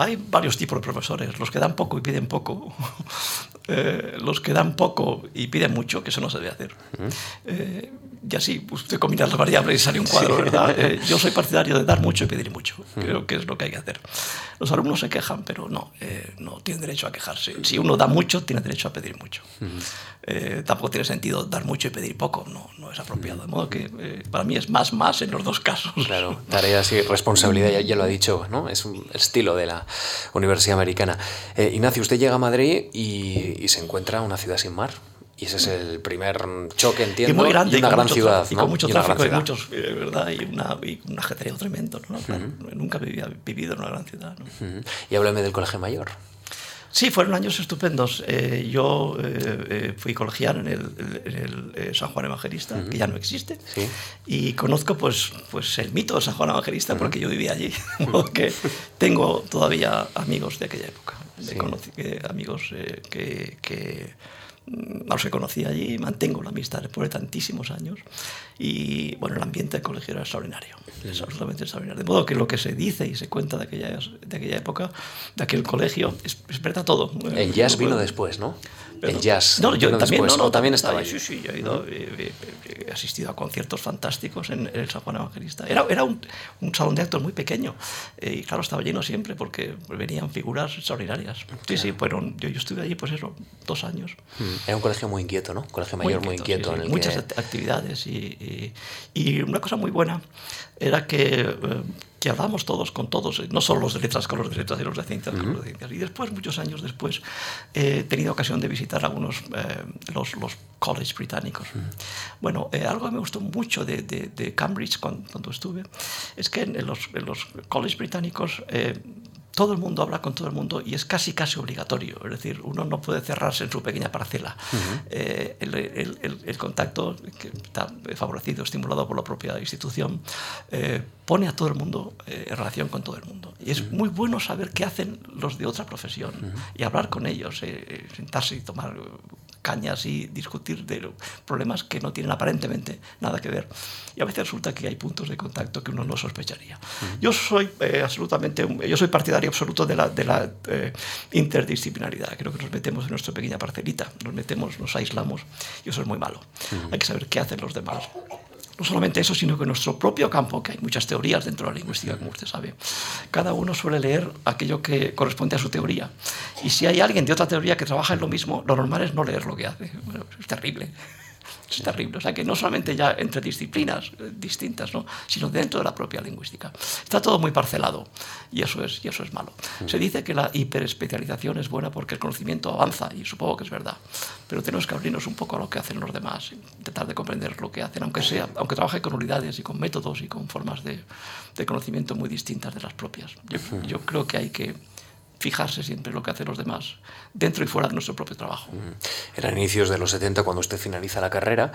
hay varios tipos de profesores, los que dan poco y piden poco, eh, los que dan poco y piden mucho, que eso no se debe hacer. Eh, y así usted combina las variables y sale un cuadro, ¿verdad? Eh, yo soy partidario de dar mucho y pedir mucho, creo que es lo que hay que hacer. Los alumnos se quejan, pero no, no tienen derecho a quejarse. Si uno da mucho, tiene derecho a pedir mucho. tampoco tiene sentido dar mucho y pedir poco, no, no es apropiado. De modo que para mí es más más en los dos casos. Claro, tareas y responsabilidad, ya, ya lo ha dicho, ¿no? Es un estilo de la, Universidad Americana. Eh, Ignacio, usted llega a Madrid y, se encuentra una ciudad sin mar. Y ese es el primer choque, entiendo. Y muy grande, y una gran ciudad. Y con mucho tráfico y muchos, eh, ¿verdad? Y, una, y un ajetreo tremendo. ¿no? Nunca había vivido en una gran ciudad. Y háblame del Colegio Mayor. Sí, fueron años estupendos. Eh, yo eh, eh, fui colegial en el, en el San Juan Evangelista, que ya no existe, y conozco pues, pues el mito de San Juan Evangelista porque yo vivía allí, porque tengo todavía amigos de aquella época, de amigos que, que no los conocí allí, mantengo la amistad después de tantísimos años. Y bueno, el ambiente del colegio era extraordinario, es absolutamente extraordinario. De modo que lo que se dice y se cuenta de aquella, de aquella época, de aquel colegio, es, es verdad todo. El jazz vino después, ¿no? El jazz. No, yo también, no, no, también estaba Sí, sí, yo he, ido, he, asistido a conciertos fantásticos en, el San Juan Evangelista. Era, era un, un, salón de actos muy pequeño eh, y claro, estaba lleno siempre porque venían figuras extraordinarias. Sí, sí, fueron, yo, yo estuve allí pues eso, dos años. Mm, era un colegio muy inquieto, ¿no? Colegio mayor muy inquieto. en el muchas actividades y, y, y, una cosa muy buena era que... Eh, que hablamos todos con todos, no solo los de letras con los de letras y los de ciencias con los de ciencias. Y después, muchos años después, he tenido ocasión de visitar algunos, eh, los, los colleges británicos. Bueno, eh, algo que me gustó mucho de, de, de Cambridge cuando, cuando, estuve es que en los, en los colleges británicos eh, todo el mundo habla con todo el mundo y es casi casi obligatorio. Es decir, uno no puede cerrarse en su pequeña parcela. Uh -huh. eh, el, el, el, contacto, que está favorecido, estimulado por la propia institución, eh, pone a todo el mundo eh, en relación con todo el mundo. Y es uh -huh. muy bueno saber qué hacen los de otra profesión uh -huh. y hablar con ellos, eh, sentarse y tomar cañas y discutir de problemas que no tienen aparentemente nada que ver. Y a veces resulta que hay puntos de contacto que uno no sospecharía. Uh -huh. Yo soy eh, absolutamente, yo soy partidario absoluto de la, de la eh, interdisciplinaridad. Creo que nos metemos en nuestra pequeña parcelita, nos metemos, nos aislamos y eso es muy malo. Uh -huh. Hay que saber qué hacen los demás no solamente eso, sino que nuestro propio campo, que hay muchas teorías dentro de la lingüística, como usted sabe, cada uno suele leer aquello que corresponde a su teoría. Y si hay alguien de otra teoría que trabaja en lo mismo, lo normal es no leer lo que hace. Es terrible. Es terrible. O sea, que no solamente ya entre disciplinas eh, distintas, ¿no? sino dentro de la propia lingüística. Está todo muy parcelado y eso es, y eso es malo. Se dice que la hiperespecialización es buena porque el conocimiento avanza y supongo que es verdad. Pero tenemos que abrirnos un poco a lo que hacen los demás, intentar de comprender lo que hacen, aunque, sea, aunque trabaje con unidades y con métodos y con formas de, de conocimiento muy distintas de las propias. Yo, yo creo que hay que fijarse siempre en lo que hacen los demás, dentro y fuera de nuestro propio trabajo. Eran inicios de los 70 cuando usted finaliza la carrera.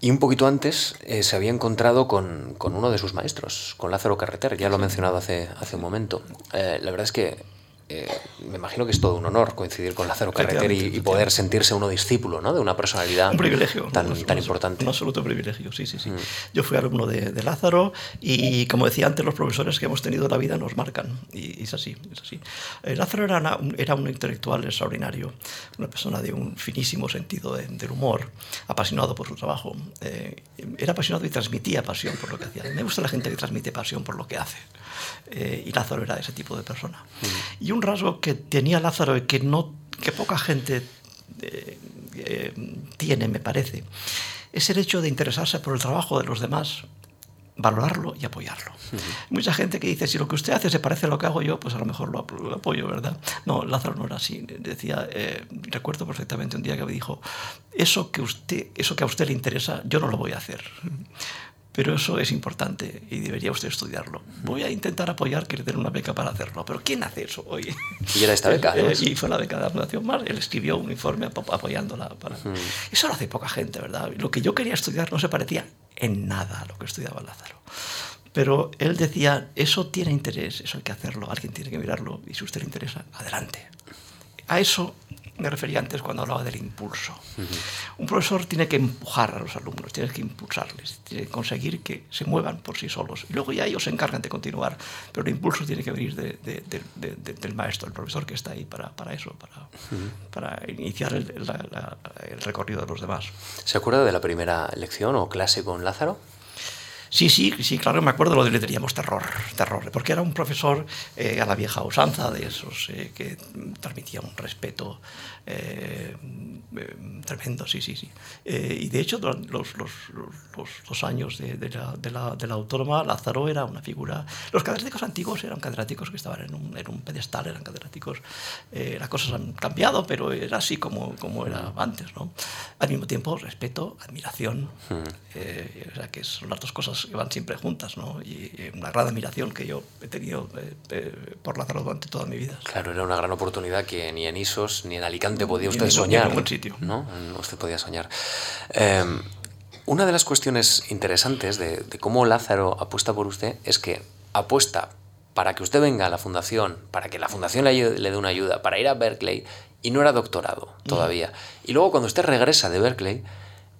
Y un poquito antes eh, se había encontrado con, con, uno de sus maestros, con Lázaro Carreter, ya lo he mencionado hace, hace un momento. Eh, la verdad es que eh, me imagino que es todo un honor coincidir con Lázaro Carreter y, y, poder sentirse uno discípulo ¿no? de una personalidad un privilegio, tan, un, tan importante. Un absoluto privilegio, sí, sí, sí. Mm. Yo fui alumno de, de, Lázaro y, como decía antes, los profesores que hemos tenido en la vida nos marcan. Y, y es así, es así. Eh, Lázaro era, una, era, un intelectual extraordinario, una persona de un finísimo sentido de, del humor, apasionado por su trabajo. Eh, era apasionado y transmitía pasión por lo que hacía. Me gusta la gente que transmite pasión por lo que hace. Eh, y Lázaro era ese tipo de persona. Mm. Y un rasgo que tenía Lázaro y que, no, que poca gente eh, eh, tiene, me parece, es el hecho de interesarse por el trabajo de los demás, valorarlo y apoyarlo. Uh -huh. Mucha gente que dice, si lo que usted hace se parece a lo que hago yo, pues a lo mejor lo, lo apoyo, ¿verdad? No, Lázaro no era así. Decía, eh, recuerdo perfectamente un día que me dijo, eso que, usted, eso que a usted le interesa, yo no lo voy a hacer pero eso es importante y debería usted estudiarlo. Voy a intentar apoyar que le den una beca para hacerlo, pero ¿quién hace eso hoy? Y era esta beca, eh, Y fue la beca de la Fundación Mar, él escribió un informe apoyándola. Para... Eso lo hace poca gente, ¿verdad? Lo que yo quería estudiar no se parecía en nada a lo que estudiaba Lázaro. Pero él decía, eso tiene interés, eso hay que hacerlo, alguien tiene que mirarlo, y si a usted le interesa, adelante. A eso me refería antes cuando hablaba del impulso. Uh -huh. Un profesor tiene que empujar a los alumnos, tiene que impulsarles, tiene que conseguir que se muevan por sí solos. Y luego ya ellos se encargan de continuar, pero el impulso tiene que venir de, de, de, del maestro, el profesor que está ahí para, para eso, para, uh -huh. para iniciar el, la, la, el recorrido de los demás. ¿Se acuerda de la primera lección o clase con Lázaro? Sí, sí, sí, claro, me acuerdo lo de le teníamos terror, terror, porque era un profesor eh, a la vieja usanza de esos eh, que transmitía un respeto eh, tremendo, sí, sí, sí. Eh, y de hecho, durante los, los, los, los años de, de, la, de, la, de, la, autónoma, Lázaro era una figura. Los catedráticos antiguos eran catedráticos que estaban en un, en un pedestal, eran catedráticos. Eh, las cosas han cambiado, pero era así como, como era antes, ¿no? Al mismo tiempo, respeto, admiración, hmm. o sea, que son las dos cosas que van siempre juntas, ¿no? Y una gran admiración que yo he tenido por Lázaro durante toda mi vida. Claro, era una gran oportunidad que ni en Isos ni en Alicante podía usted soñar. En ningún sitio. ¿no? Usted podía soñar. Eh, una de las cuestiones interesantes de, de, cómo Lázaro apuesta por usted es que apuesta para que usted venga a la fundación, para que la fundación le, ayude, le dé una ayuda, para ir a Berkeley, y no era doctorado todavía. Y luego cuando usted regresa de Berkeley,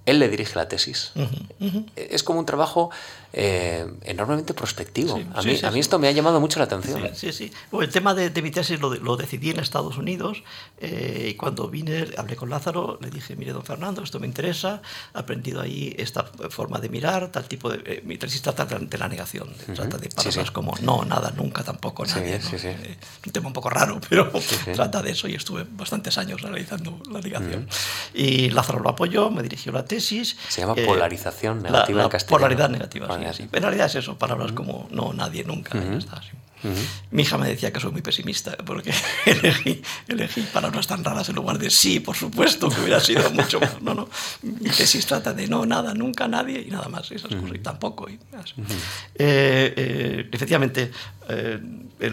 él le dirige la tesis. Uh -huh, uh -huh. Es como un trabajo eh, enormemente prospectivo. Sí, a, mí, sí, sí, a mí esto me ha llamado mucho la atención. Sí, sí. Bueno, el tema de, de, mi tesis lo, lo, decidí en Estados Unidos eh, y cuando vine, hablé con Lázaro, le dije, mire, don Fernando, esto me interesa, he aprendido ahí esta forma de mirar, tal tipo de... Eh, mi tesis trata de la negación, uh -huh. trata de palabras como no, nada, nunca, tampoco, nadie. ¿no? Eh, un tema un poco raro, pero trata de eso y estuve bastantes años realizando la negación. Y Lázaro lo apoyó, me dirigió la tesis se llama polarización negativa la, la en castellano. Polaridad negativa, En realidad es eso, palabras como no, nadie, nunca. Uh -huh. está, sí. Uh -huh. Mi hija me decía que soy muy pesimista porque elegí, elegí palabras tan raras en lugar de sí, por supuesto, que hubiera sido mucho más. No, no. Mi tesis trata de no, nada, nunca, nadie y nada más. Esas uh -huh. cosas, y tampoco. Y, eh, eh, efectivamente, eh,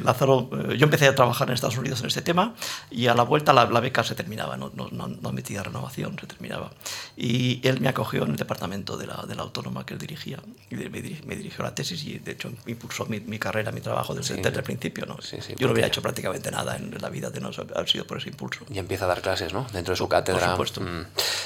Lázaro, yo empecé a trabajar en Estados Unidos en este tema y a la vuelta la, la beca se terminaba, no, no, no, metía renovación, se terminaba. Y él me acogió en el departamento de la, de la autónoma que él dirigía. Y me, me, dirigió la tesis y de hecho impulsó mi, mi carrera, mi trabajo desde, desde el principio. ¿no? Sí, sí, yo no hubiera hecho prácticamente nada en la vida de no haber sido por ese impulso. Y empieza a dar clases, ¿no? Dentro de su cátedra. Por supuesto. Mm.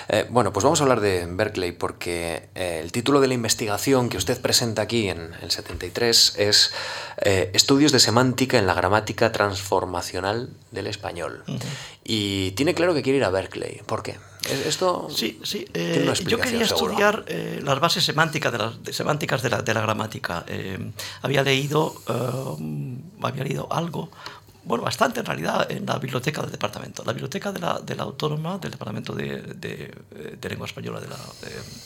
Eh, bueno, pues vamos a hablar de Berkeley porque eh, el título de la investigación que usted presenta aquí en el 73 es eh, Estudios de semántica en la gramática transformacional del español. Uh -huh. Y tiene claro que quiere ir a Berkeley. ¿Por qué? Esto sí, sí. Eh, yo quería estudiar eh, las bases semánticas de, las, de semánticas de la, de la gramática. Eh, había leído, había leído algo bueno, bastante en realidad en la biblioteca del departamento. La biblioteca de la, de la Autónoma, del Departamento de, de, de Lengua Española la,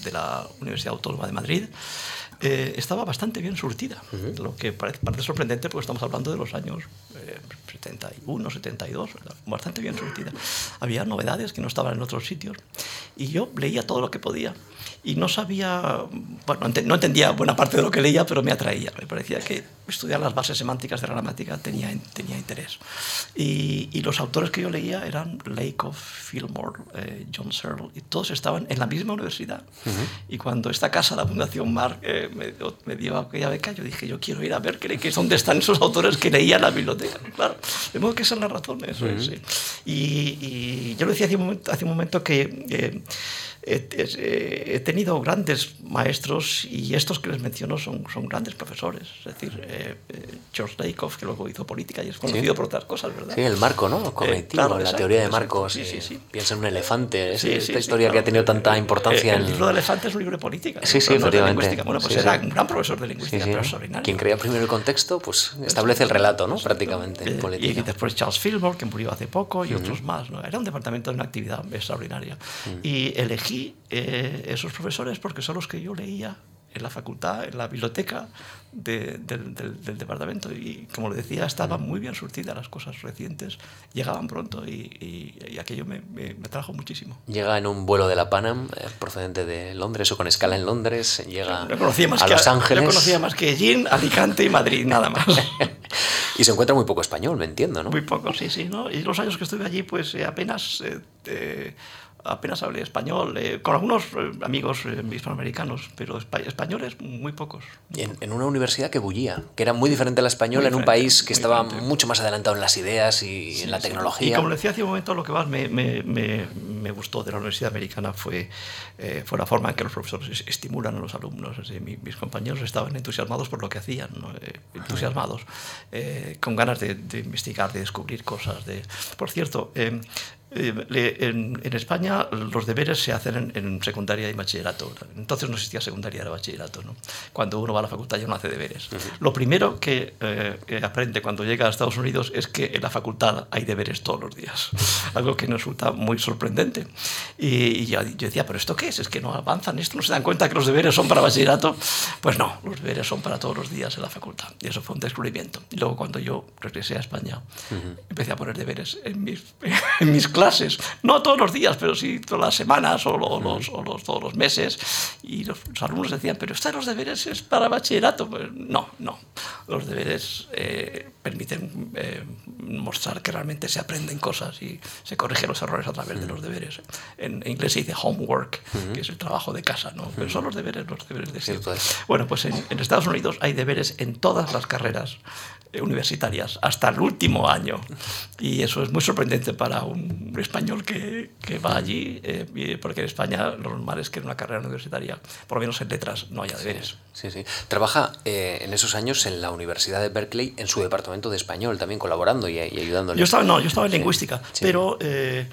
de, la, Universidad Autónoma de Madrid, eh, estaba bastante bien surtida. Uh -huh. Lo que parece, parece, sorprendente porque estamos hablando de los años eh, 71, 72, bastante bien surtida. Había novedades que no estaban en otros sitios y yo leía todo lo que podía y no sabía, bueno, no entendía buena parte de lo que leía, pero me atraía. Me parecía que estudiar las bases semánticas de la gramática tenía, tenía interés. Y, y los autores que yo leía eran Lakoff, Fillmore, eh, John Searle, y todos estaban en la misma universidad. Uh -huh. Y cuando esta casa, la Fundación Mark, eh, me, me, dio aquella beca, yo dije, yo quiero ir a ver qué, qué, dónde están esos autores que leía en la biblioteca. Claro, de modo que esa es la razón. Eso uh -huh. es, sí. y, y, yo lo decía hace un momento, hace un momento que... Eh, he, tenido grandes maestros y estos que les menciono son, son grandes profesores. Es decir, eh, George Lakoff, que luego hizo política y es conocido sí. por otras cosas, ¿verdad? Sí, el marco, ¿no? Cognitivo, eh, claro, la teoría de Marcos. Sí, sí, sí. Piensa en un elefante, es esta historia claro. que ha tenido tanta importancia. El, en... libro del elefante es un libro de política. Sí, sí, efectivamente. Bueno, pues era un gran profesor de lingüística, pero extraordinario. Quien crea primero el contexto, pues establece el relato, ¿no? Prácticamente. En política. Y después Charles Fillmore, que murió hace poco, y uh -huh. otros más. ¿no? Era un departamento de una actividad extraordinaria. Uh -huh. Y elegí eh, esos profesores porque son los que yo leía en la facultad, en la biblioteca de, del, del, del, departamento. Y como le decía, estaban muy bien surtidas las cosas recientes, llegaban pronto y, y, y aquello me, me, me, trajo muchísimo. Llega en un vuelo de la Panam, eh, procedente de Londres o con escala en Londres, llega más a que Los Ángeles. Yo conocía más que Jean, Alicante y Madrid, nada más. y se encuentra muy poco español, me entiendo, ¿no? Muy poco, sí, sí. ¿no? Y los años que estuve allí, pues eh, apenas... Eh, apenas hablé español, eh, con algunos eh, amigos eh, hispanoamericanos, pero españoles muy pocos. En, en, una universidad que bullía, que era muy diferente a la española, en un país que estaba diferente. mucho más adelantado en las ideas y sí, en la sí. tecnología. Y como le decía hace un momento, lo que más me, me, me, me gustó de la universidad americana fue, eh, fue la forma en que los profesores estimulan a los alumnos. Es decir, mi, mis compañeros estaban entusiasmados por lo que hacían, ¿no? Eh, entusiasmados, eh, con ganas de, de, investigar, de descubrir cosas. De... Por cierto, eh, en, en, España los deberes se hacen en, en, secundaria y bachillerato. Entonces no existía secundaria, era bachillerato. ¿no? Cuando uno va a la facultad ya no hace deberes. Uh -huh. Lo primero que, eh, que, aprende cuando llega a Estados Unidos es que en la facultad hay deberes todos los días. Algo que nos resulta muy sorprendente. Y, y yo, yo, decía, ¿pero esto qué es? ¿Es que no avanzan esto? ¿No se dan cuenta que los deberes son para bachillerato? Pues no, los deberes son para todos los días en la facultad. Y eso fue un descubrimiento. Y luego cuando yo regresé a España, uh -huh. empecé a poner deberes en mis, en mis clases clases, no todos los días, pero sí todas las semanas o, lo, los, o los, todos los meses. Y los, los, alumnos decían, pero ¿estos los deberes es para bachillerato? Pues no, no. Los deberes eh, permiten eh, mostrar que realmente se aprenden cosas y se corrigen los errores a través de los deberes. En, en inglés se dice homework, uh -huh. que es el trabajo de casa, ¿no? Pero son los deberes, los deberes de siempre. Bueno, pues en, en Estados Unidos hay deberes en todas las carreras universitarias hasta el último año. Y eso es muy sorprendente para un español que, que va allí, eh, porque en España lo normal es que en una carrera universitaria, por lo menos en letras, no haya deberes. Sí, sí. Trabaja eh, en esos años en la Universidad de Berkeley, en su departamento de español, también colaborando y, y ayudándole. Yo estaba, no, yo estaba en lingüística, sí. pero eh, eh,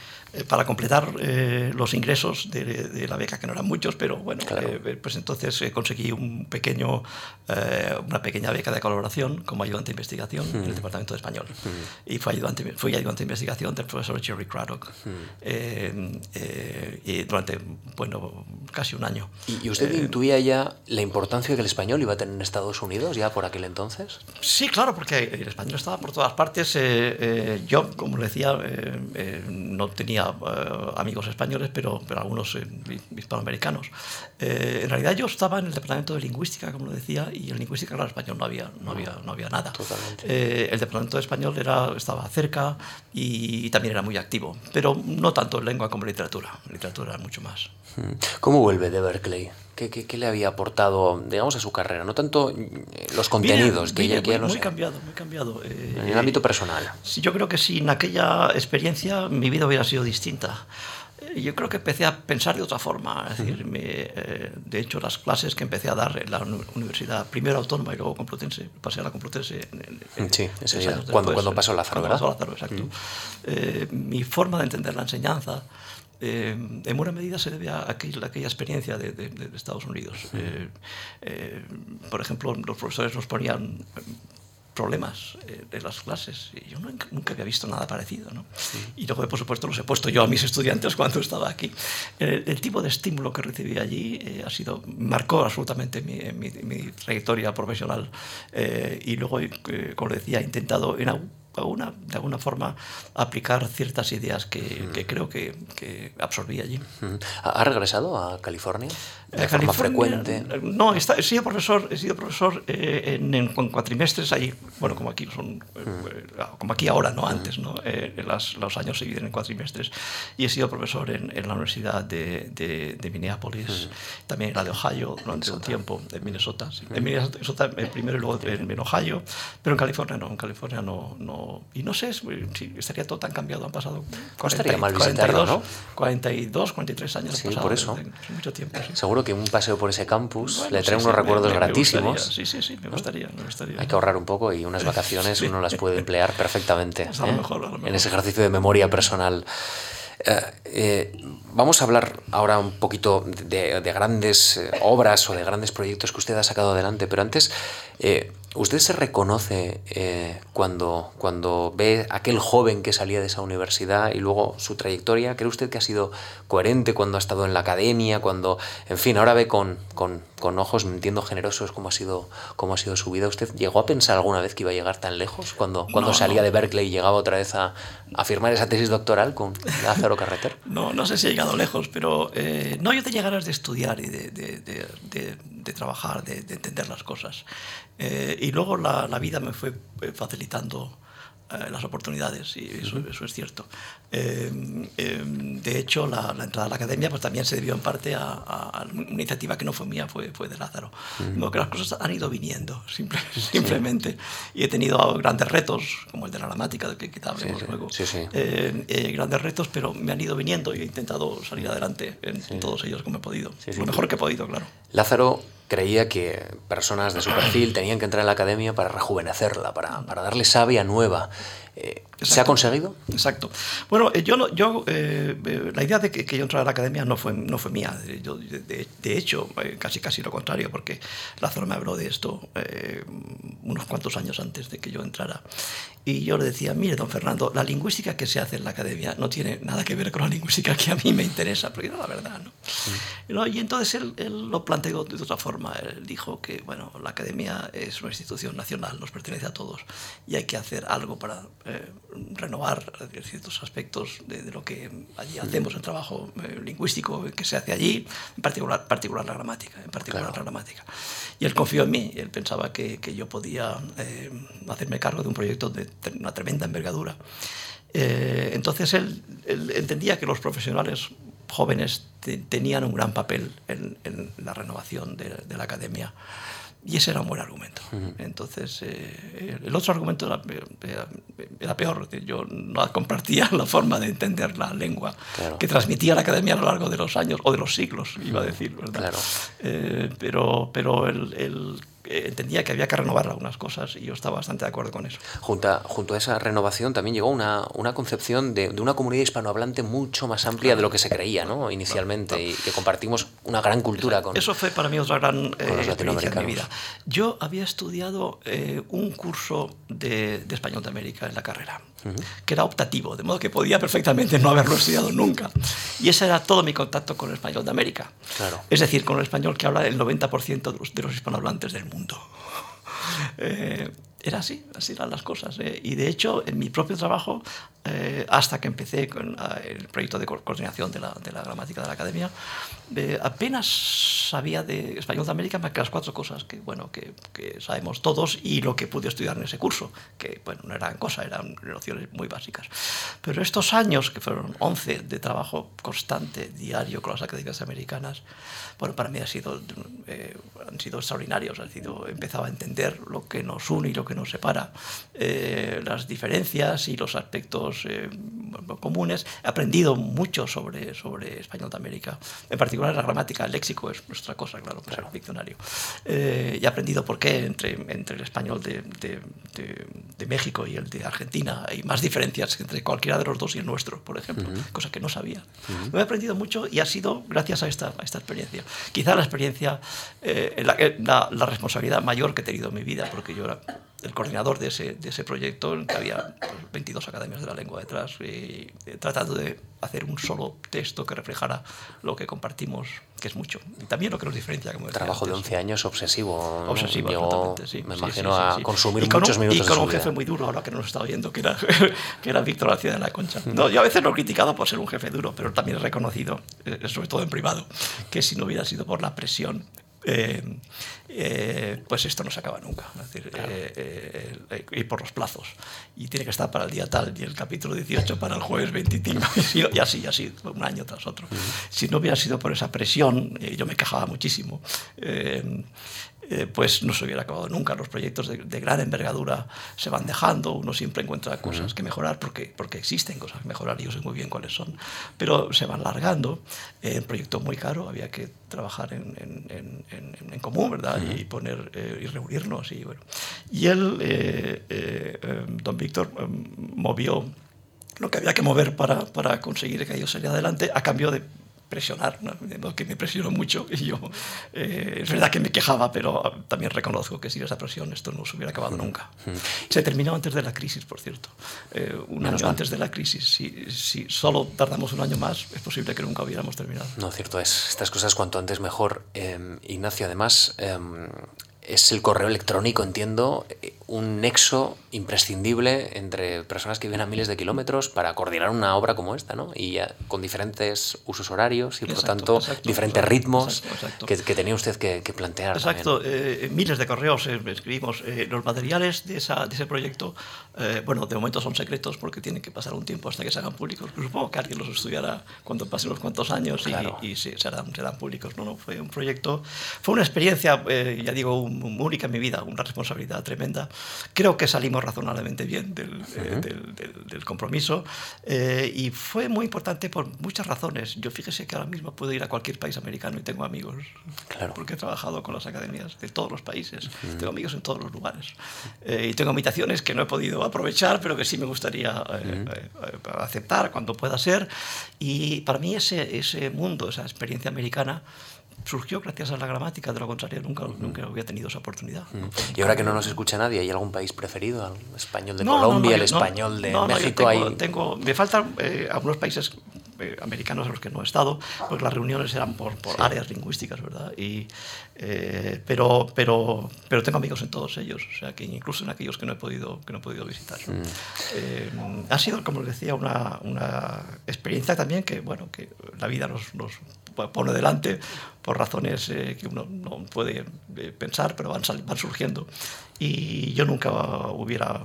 para completar eh, los ingresos de, de, la beca, que no eran muchos, pero bueno, claro. eh, pues entonces eh, conseguí un pequeño, eh, una pequeña beca de colaboración como ayudante de investigación mm. en el Departamento de Español. Mm. Y fui ayudante, fui ayudante de investigación del profesor Jerry Craddock mm. y durante, bueno, casi un año. ¿Y, y usted intuía ya la importancia que el español iba a tener en Estados Unidos ya por aquel entonces? Sí, claro, porque el español estaba por todas partes. yo, como le decía, no tenía tenía uh, amigos españoles, pero, pero algunos eh, hispanoamericanos. Eh, en realidad yo estaba en el departamento de lingüística, como lo decía, y en lingüística, claro, español no había, no había, no había nada. Eh, el departamento de español era, estaba cerca y, y, también era muy activo, pero no tanto en lengua como en literatura. En literatura era mucho más. Hmm. ¿Cómo vuelve de Berkeley? ¿Qué, qué, qué le había aportado, digamos, a su carrera? No tanto los contenidos, viene, que ya, que muy, cambiado, muy cambiado. Eh, en el ámbito personal. Sí, yo creo que sin aquella experiencia mi vida hubiera sido distinta yo creo que empecé a pensar de otra forma. Es decir, me, eh, de hecho, las clases que empecé a dar en la universidad, primero autónoma y luego Complutense, pasé a la Complutense. En, en, sí, ese día, cuando, cuando pasó Lázaro, ¿verdad? Pasó Lázaro, exacto. Mm. Eh, mi forma de entender la enseñanza eh, en buena medida se debe a aquella, a aquella experiencia de, de, de, Estados Unidos. Eh, eh, por ejemplo, los profesores nos ponían problemas eh, de las clases. Y yo nunca había visto nada parecido. ¿no? Y luego, por supuesto, los he puesto yo a mis estudiantes cuando estaba aquí. El, tipo de estímulo que recibí allí eh, ha sido, marcó absolutamente mi, mi, trayectoria profesional. Eh, y luego, como decía, he intentado en una, de alguna forma aplicar ciertas ideas que, que creo que, que, absorbí allí. ¿Ha regresado a California? ¿De forma frecuente? No, he, sido profesor, he sido profesor eh, en, en, cuatrimestres allí, bueno, como aquí, son, eh, como aquí ahora, no antes, ¿no? Eh, las, los años se dividen en cuatrimestres. Y he sido profesor en, en la Universidad de, de, de Minneapolis, también en la de Ohio durante un tiempo, en Minnesota. En Minnesota primero y luego en, Ohio, pero en California no, en California no, no y no sé si estaría todo tan cambiado. Han pasado 40, mal 42, ¿no? 42, 43 años. Sí, por eso. mucho tiempo. Seguro que un paseo por ese campus le trae unos recuerdos gratísimos. sí, sí, sí, me gustaría, me gustaría. Hay que ahorrar un poco y unas vacaciones uno las puede emplear perfectamente. ¿eh? En ese ejercicio de memoria personal. Eh, eh, vamos a hablar ahora un poquito de, de, grandes obras o de grandes proyectos que usted ha sacado adelante, pero antes ¿Usted se reconoce eh, cuando, cuando ve aquel joven que salía de esa universidad y luego su trayectoria? ¿Cree usted que ha sido coherente cuando ha estado en la academia? Cuando, en fin, ahora ve con, con, con ojos, entiendo, generosos cómo ha, sido, cómo ha sido su vida. ¿Usted llegó a pensar alguna vez que iba a llegar tan lejos? Cuando, cuando salía de Berkeley y llegaba otra vez a, a, firmar esa tesis doctoral con Lázaro Carreter? No, no sé si he llegado lejos, pero eh, no, yo te llegaras de estudiar y de, de, de, de trabajar, de, entender las cosas. Eh, y luego la, la, vida me fue eh, facilitando eh, las oportunidades, y eso, eso es cierto. Eh, eh, de hecho, la, la, entrada a la academia pues, también se debió en parte a, a, una iniciativa que no fue mía, fue, fue de Lázaro. Uh que las cosas han ido viniendo, simple, simplemente. Y he tenido grandes retos, como el de la gramática, del que quizá hablemos luego. grandes retos, pero me han ido viniendo y he intentado salir adelante en todos ellos como he podido. Lo mejor que he podido, claro. Lázaro creía que personas de su perfil tenían que entrar en la academia para rejuvenecerla, para, para darle savia nueva. Eh, ¿Se ha conseguido? Exacto. Bueno, eh, yo, yo eh, la idea de que, yo entrara a la academia no fue, no fue mía. Yo, de, de, hecho, casi casi lo contrario, porque Lázaro me habló de esto unos cuantos años antes de que yo entrara. Y yo le decía, mire, don Fernando, la lingüística que se hace en la academia no tiene nada que ver con la lingüística que a mí me interesa, porque no, la verdad, ¿no? Y entonces él, él, lo planteó de otra forma. Él dijo que, bueno, la academia es una institución nacional, nos pertenece a todos, y hay que hacer algo para eh, renovar ciertos aspectos de, de, lo que allí hacemos, el trabajo eh, lingüístico que se hace allí, en particular, particular la gramática, en particular claro. la gramática. Y él confió en mí, él pensaba que, que yo podía eh, hacerme cargo de un proyecto de una tremenda envergadura. Entonces él, él, entendía que los profesionales jóvenes te, tenían un gran papel en, en la renovación de, de, la academia. Y ese era un buen argumento. Uh -huh. Entonces, eh, el otro argumento era, era, era, peor. Yo no compartía la forma de entender la lengua claro. que transmitía la academia a lo largo de los años, o de los siglos, iba a decir, ¿verdad? Claro. Eh, pero pero el, el entendía que había que renovar algunas cosas y yo estaba bastante de acuerdo con eso. Junto, junto a esa renovación también llegó una, una concepción de, de, una comunidad hispanohablante mucho más amplia claro. de lo que se creía ¿no? inicialmente claro, y que compartimos una gran cultura con Eso fue para mí otra gran eh, experiencia en mi vida. Yo había estudiado eh, un curso de, de, español de América en la carrera, uh -huh. que era optativo, de modo que podía perfectamente no haberlo estudiado nunca. Y ese era todo mi contacto con el español de América. Claro. Es decir, con el español que habla el 90% de los, de los hispanohablantes del mundo. Eh, era así, así eran las cosas. Eh. Y de hecho, en mi propio trabajo, eh, hasta que empecé con el proyecto de co coordinación de la, de la, gramática de la academia, eh, apenas sabía de español de América más que las cuatro cosas que, bueno, que, que, sabemos todos y lo que pude estudiar en ese curso, que bueno, no eran cosas, eran nociones muy básicas. Pero estos años, que fueron 11 de trabajo constante, diario con las academias americanas, bueno, para mí ha sido, eh, han sido extraordinarios. Ha sido, empezaba a entender lo que nos une y lo que nos separa, eh, las diferencias y los aspectos eh, comunes. He aprendido mucho sobre, sobre español de América, en particular la gramática, el léxico es nuestra cosa, claro, pues el diccionario. Eh, y he aprendido por qué entre, entre el español de, de, de, de México y el de Argentina. Hay más diferencias entre cualquiera de los dos y el nuestro, por ejemplo, cosa que no sabía. Me he aprendido mucho y ha sido gracias a esta, a esta experiencia. Quizá la experiencia, eh, la, la, responsabilidad mayor que he tenido en mi vida, porque yo era el coordinador de ese, de ese proyecto, en que había 22 pues, academias de la lengua detrás, y, eh, tratando de hacer un solo texto que reflejara lo que compartimos, que es mucho. Y también lo que nos diferencia. Como Trabajo de 11 años obsesivo. Obsesivo, sí. Me imagino a consumir muchos minutos. Y con un jefe muy duro, ahora que nos está oyendo, que era, que era Víctor García de la Concha. No, yo a veces lo he criticado por ser un jefe duro, pero también he reconocido, eh, sobre todo en privado, que si no hubiera sido por la presión eh, eh, pues esto no se acaba nunca. Es decir, eh, y por los plazos. Y tiene que estar para el día tal y el capítulo 18 para el jueves 25 y, así, así, un año tras otro. Si no hubiera sido por esa presión, yo me quejaba muchísimo. Eh, pues no se hubiera acabado nunca. Los proyectos de, gran envergadura se van dejando, uno siempre encuentra cosas que mejorar porque, porque existen cosas que mejorar y yo sé muy bien cuáles son, pero se van largando. Eh, un proyecto muy caro, había que trabajar en, en, en, en común, ¿verdad? Y poner eh, y reunirnos. Y, bueno. y él, don Víctor, movió lo que había que mover para, para conseguir que ellos saliera adelante a cambio de presionar, ¿no? que me presionó mucho y yo, eh, es verdad que me quejaba, pero también reconozco que sin esa presión esto no se hubiera acabado nunca. Se terminó antes de la crisis, por cierto, eh, un año antes de la crisis. Si, si, solo tardamos un año más, es posible que nunca hubiéramos terminado. No, cierto es. Estas cosas cuanto antes mejor. Eh, Ignacio, además, es el correo electrónico, entiendo, un nexo imprescindible entre personas que viven a miles de kilómetros para coordinar una obra como esta, ¿no? Y con diferentes usos horarios y, por tanto, diferentes ritmos Que, tenía usted que, plantear. Exacto, eh, miles de correos eh, escribimos. Eh, los materiales de, esa, de ese proyecto, bueno, de momento son secretos porque tienen que pasar un tiempo hasta que se hagan públicos. supongo que alguien los estudiará cuando pasen unos cuantos años y, y se, serán, serán, públicos. No, no, fue un proyecto, fue una experiencia, ya digo, única en mi vida, una responsabilidad tremenda. Creo que salimos razonablemente bien del, eh, del, compromiso eh, y fue muy importante por muchas razones. Yo fíjese que ahora mismo puedo ir a cualquier país americano y tengo amigos, claro. porque he trabajado con las academias de todos los países, tengo amigos en todos los lugares eh, y tengo invitaciones que no he podido aprovechar, pero que sí me gustaría aceptar cuando pueda ser. Y para mí ese, ese mundo, esa experiencia americana, surgió gracias a la gramática, de lo contrario nunca, nunca había tenido esa oportunidad. Y ahora que no nos escucha nadie, ¿hay algún país preferido? ¿El español de Colombia, el español de México? Tengo, tengo, me faltan eh, algunos países eh, americanos a los que no he estado, pues las reuniones eran por, por áreas lingüísticas, ¿verdad? Y, eh, pero, pero, pero tengo amigos en todos ellos, o sea, que incluso en aquellos que no he podido, que no he podido visitar. ha sido, como les decía, una, una, experiencia también que, bueno, que la vida nos, nos pone delante por razones eh, que uno no puede eh, pensar, pero van, van surgiendo. Y yo nunca hubiera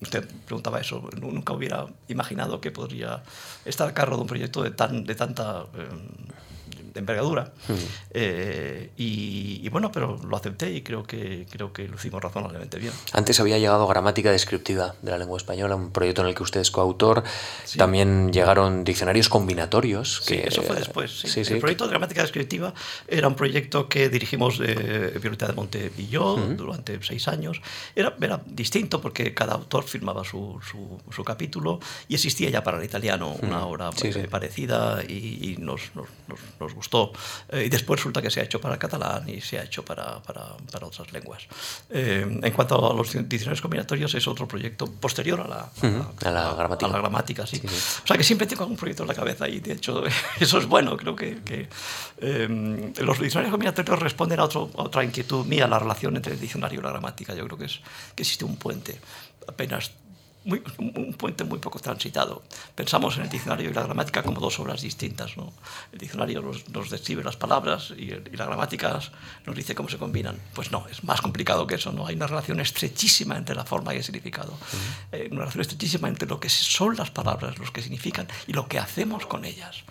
usted preguntaba eso, nunca hubiera imaginado que podría estar a cargo de un proyecto de, tan, de tanta eh, de envergadura. Eh, y, bueno, pero lo acepté y creo que, creo que lo hicimos razonablemente bien. Antes había llegado Gramática Descriptiva de la Lengua Española, un proyecto en el que usted es coautor. También llegaron diccionarios combinatorios. Que, sí, eso fue después. el proyecto de Gramática Descriptiva era un proyecto que dirigimos de Violeta de Monte y yo durante seis años. Era, era distinto porque cada autor firmaba su, su, capítulo y existía ya para el italiano una obra parecida y, nos, nos, nos, gustó eh, y después resulta que se ha hecho para el catalán y se ha hecho para, para, para otras lenguas. Eh, en cuanto a los diccionarios combinatorios, es otro proyecto posterior a la, a, la, gramática. A la gramática sí. O sea que siempre tengo algún proyecto en la cabeza y de hecho eso es bueno. Creo que, que eh, los diccionarios combinatorios responden a, otro, a otra inquietud mía, la relación entre el diccionario y la gramática. Yo creo que, es, que existe un puente apenas un puente muy poco transitado. Pensamos en el diccionario y la gramática como dos obras distintas. ¿no? El diccionario nos, describe las palabras y, la gramática nos dice cómo se combinan. Pues no, es más complicado que eso. ¿no? Hay una relación estrechísima entre la forma y el significado. Eh, una relación estrechísima entre lo que son las palabras, lo que significan y lo que hacemos con ellas.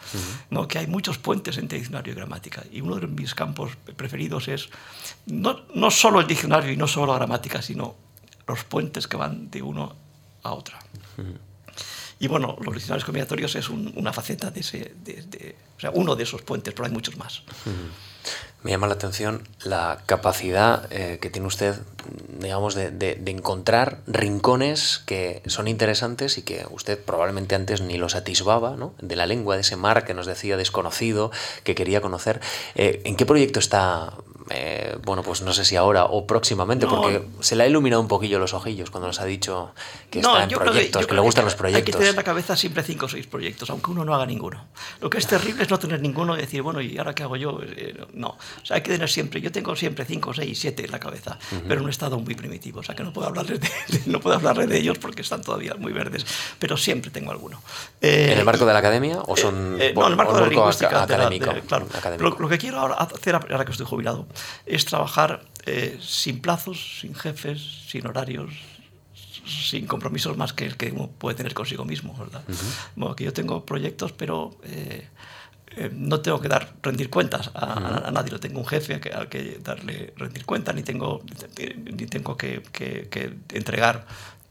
¿no? Que hay muchos puentes entre diccionario y gramática. Y uno de mis campos preferidos es no, no solo el diccionario y no solo la gramática, sino los puentes que van de uno a otra. Y bueno, los diccionarios combinatorios es una faceta de ese, de, o sea, uno de esos puentes, pero hay muchos más. Me llama la atención la capacidad eh, que tiene usted digamos, de, de, encontrar rincones que son interesantes y que usted probablemente antes ni los atisbaba, ¿no? De la lengua, de ese mar que nos decía desconocido, que quería conocer. Eh, ¿En qué proyecto está eh, bueno, pues no sé si ahora o próximamente, no, porque se le ha iluminado un poquillo los ojillos cuando nos ha dicho que no, está en proyectos, que, que, le gustan que los proyectos. Hay que tener en la cabeza siempre cinco o seis proyectos, aunque uno no haga ninguno. Lo que es terrible es no tener ninguno y decir, bueno, ¿y ahora qué hago yo? Eh, no. O sea, hay que tener siempre, yo tengo siempre cinco, seis, siete en la cabeza, uh -huh. pero en un estado muy primitivo. O sea, que no puedo hablarles de, no puedo hablarles de ellos porque están todavía muy verdes, pero siempre tengo alguno. Eh, ¿En el marco de la academia o son eh, no, en el marco de la lingüística de, claro. Lo, lo, que quiero ahora hacer, ahora que estoy jubilado, es trabajar eh, sin plazos, sin jefes, sin horarios, sin compromisos más que el que uno puede tener consigo mismo, ¿verdad? Uh -huh. bueno, que yo tengo proyectos, pero eh, eh, no tengo que dar rendir cuentas a, uh -huh. a, a nadie. No tengo un jefe que, al que darle rendir cuentas, ni tengo, ni tengo que, que, que entregar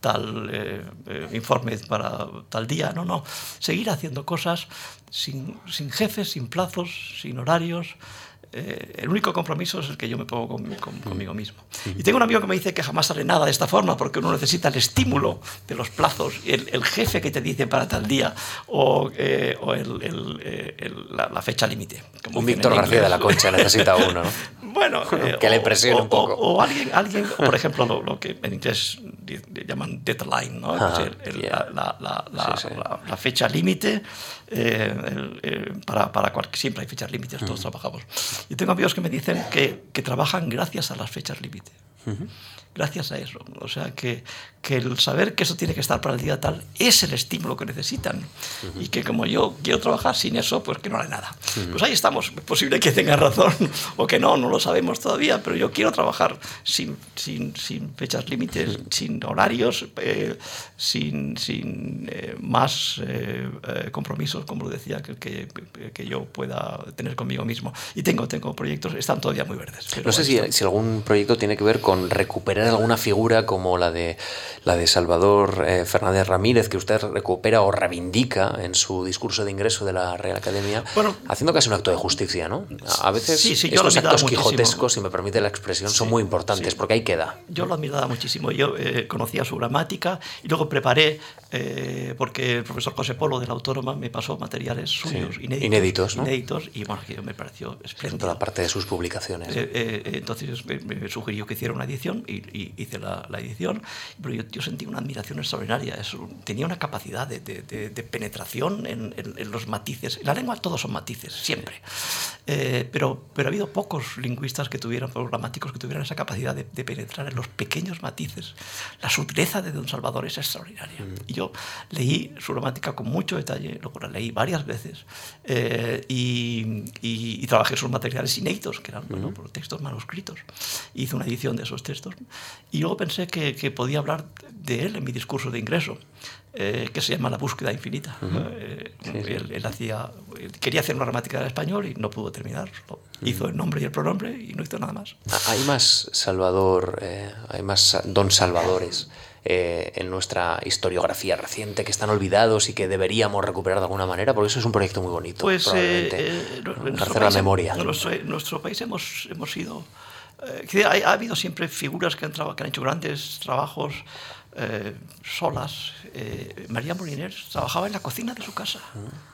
tal eh, eh, informe para tal día. No, no. Seguir haciendo cosas sin, sin jefes, sin plazos, sin horarios eh, el único compromiso es el que yo me pongo con, con, conmigo mismo. Y tengo un amigo que me dice que jamás sale nada de esta forma porque uno necesita el estímulo de los plazos, el, el jefe que te dice para tal día o, eh, o el, el, la, la, fecha límite. Un Víctor García de la Concha necesita uno, ¿no? Bueno, eh, que le presione un poco. O, o, alguien, alguien o por ejemplo, lo, lo, que en inglés llaman deadline, ¿no? Ah, el, yeah. la, la, sí, sí. la, fecha límite eh, para, para cual, siempre hay fechas límites, todos uh -huh. trabajamos. Y tengo amigos que me dicen que, que trabajan gracias a las fechas límite. Uh -huh. Gracias a eso. O sea, que, que, el saber que eso tiene que estar para el día tal es el estímulo que necesitan. Uh -huh. Y que como yo quiero trabajar sin eso, pues que no haré nada. Pues ahí estamos. Es posible que tenga razón o que no, no lo sabemos todavía, pero yo quiero trabajar sin, sin, sin fechas límites, sin horarios, eh, sin, sin eh, más eh, eh, compromisos, como lo decía, que, que, que, yo pueda tener conmigo mismo. Y tengo, tengo proyectos, están todavía muy verdes. no sé si, si, algún proyecto tiene que ver con recuperar alguna figura como la de, la de Salvador eh, Fernández Ramírez, que usted recupera o reivindica en su discurso de ingreso de la Real Academia, bueno, haciendo casi un acto de justicia, ¿no? A veces sí, sí, estos actos quijotescos, si me permite la expresión, sí, son muy importantes, porque ahí queda. Yo lo admiraba muchísimo. Yo eh, conocía su gramática y luego preparé, eh, porque el profesor José Polo de la Autónoma me pasó materiales suyos inéditos. Inéditos, ¿no? Inéditos, y bueno, que me pareció espléndido. Toda parte de sus publicaciones. Eh, entonces me, me, sugirió que hiciera una edición y, y hice la, la, edición, pero yo, yo, sentí una admiración extraordinaria. Eso, tenía una capacidad de, de, de, de penetración en, en, en, los matices. En la lengua todos son matices, siempre. Eh, pero, pero ha habido pocos lingüistas que tuvieran, pocos gramáticos que tuvieran esa capacidad de, penetrar en los pequeños matices. La sutileza de Don Salvador es extraordinaria. Mm. Y yo leí su gramática con mucho detalle, luego la leí varias veces eh, y, y, y, trabajé sus materiales inéditos, que eran mm. bueno, textos manuscritos. Hice una edición de esos textos y luego pensé que, que podía hablar de él en mi discurso de ingreso. Eh, que se llama La búsqueda infinita. Uh -huh. eh, sí, sí. Él, él, hacía, quería hacer una gramática del español y no pudo terminar. Uh -huh. Hizo el nombre y el pronombre y no hizo nada más. Ah, hay más Salvador, eh, hay más Don Salvadores. Eh, en nuestra historiografía reciente que están olvidados y que deberíamos recuperar de alguna manera, porque eso es un proyecto muy bonito. Pues, probablemente. Eh, hacer la memoria. En nuestro, en nuestro, país hemos, hemos sido. Eh, ha, ha, habido siempre figuras que han, que han hecho grandes trabajos eh, solas. Eh, María Moliners trabajaba en la cocina de su casa.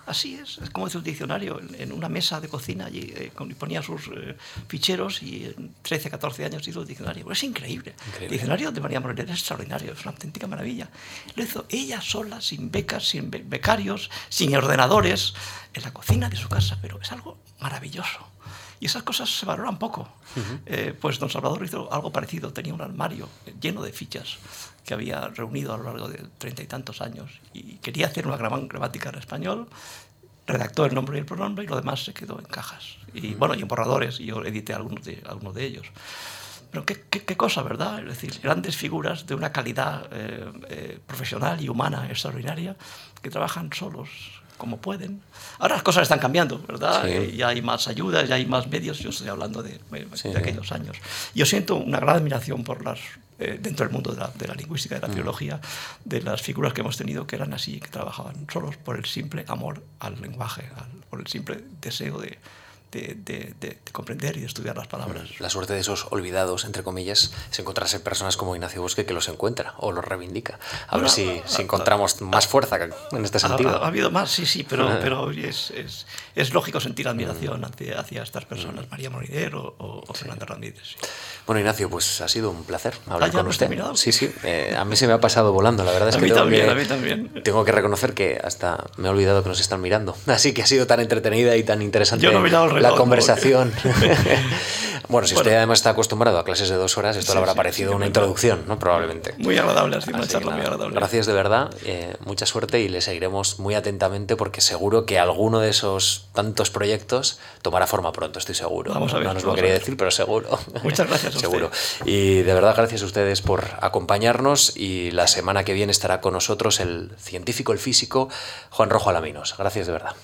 Así es, es como dice un diccionario, en, en, una mesa de cocina allí eh, ponía sus eh, ficheros y en 13, 14 años hizo el diccionario. Pero es increíble. increíble. El diccionario de María Moliners es extraordinario, es una auténtica maravilla. Lo hizo ella sola, sin becas, sin becarios, sin ordenadores, en la cocina de su casa, pero es algo maravilloso. Y esas cosas se valoran poco. Uh -huh. eh, pues don Salvador hizo algo parecido, tenía un armario lleno de fichas que había reunido a lo largo de treinta y tantos años y quería hacer una gramática en español, redactó el nombre y el pronombre y lo demás se quedó en cajas. Y -huh. bueno, y en borradores, y yo edité algunos de, algunos de ellos. Pero qué, qué, qué, cosa, ¿verdad? Es decir, grandes figuras de una calidad eh, eh, profesional y humana extraordinaria que trabajan solos, como pueden. Ahora las cosas están cambiando, ¿verdad? Sí. Ya hay más ayudas, ya hay más medios. Yo estoy hablando de, sí. de aquellos años. Yo siento una gran admiración por las eh, dentro del mundo de la, de la, lingüística, de la mm. de las figuras que hemos tenido que eran así, que trabajaban solos por el simple amor al lenguaje, al, por el simple deseo de, de, comprender y de estudiar las palabras. La suerte de esos olvidados, entre comillas, es encontrarse personas como Ignacio Bosque que los encuentra o los reivindica. A ver si, si encontramos más fuerza en este sentido. Ha, habido más, sí, sí, pero, pero es, es, es lógico sentir admiración hacia, hacia estas personas, María Moridero o, o Fernando Ramírez. Bueno, Ignacio, pues ha sido un placer hablar con usted. Sí, sí, eh, a mí se me ha pasado volando, la verdad es a que, mí tengo también, que a mí también. tengo que reconocer que hasta me he olvidado que nos están mirando. Así que ha sido tan entretenida y tan interesante Yo no el reloj, la conversación. bueno, si usted además está acostumbrado a clases de dos horas, esto Sí, le habrá sí, parecido sí, una introducción, ¿no? Probablemente. Muy agradable, una Así que charla muy agradable. Gracias de verdad, eh, mucha suerte y le seguiremos muy atentamente porque seguro que alguno de esos tantos proyectos tomará forma pronto, estoy seguro. Vamos a ver, no nos lo quería decir, pero seguro. Muchas gracias usted. seguro. Y de verdad, gracias a ustedes por acompañarnos y la semana que viene estará con nosotros el científico, el físico, Juan Rojo Alaminos. Gracias de verdad.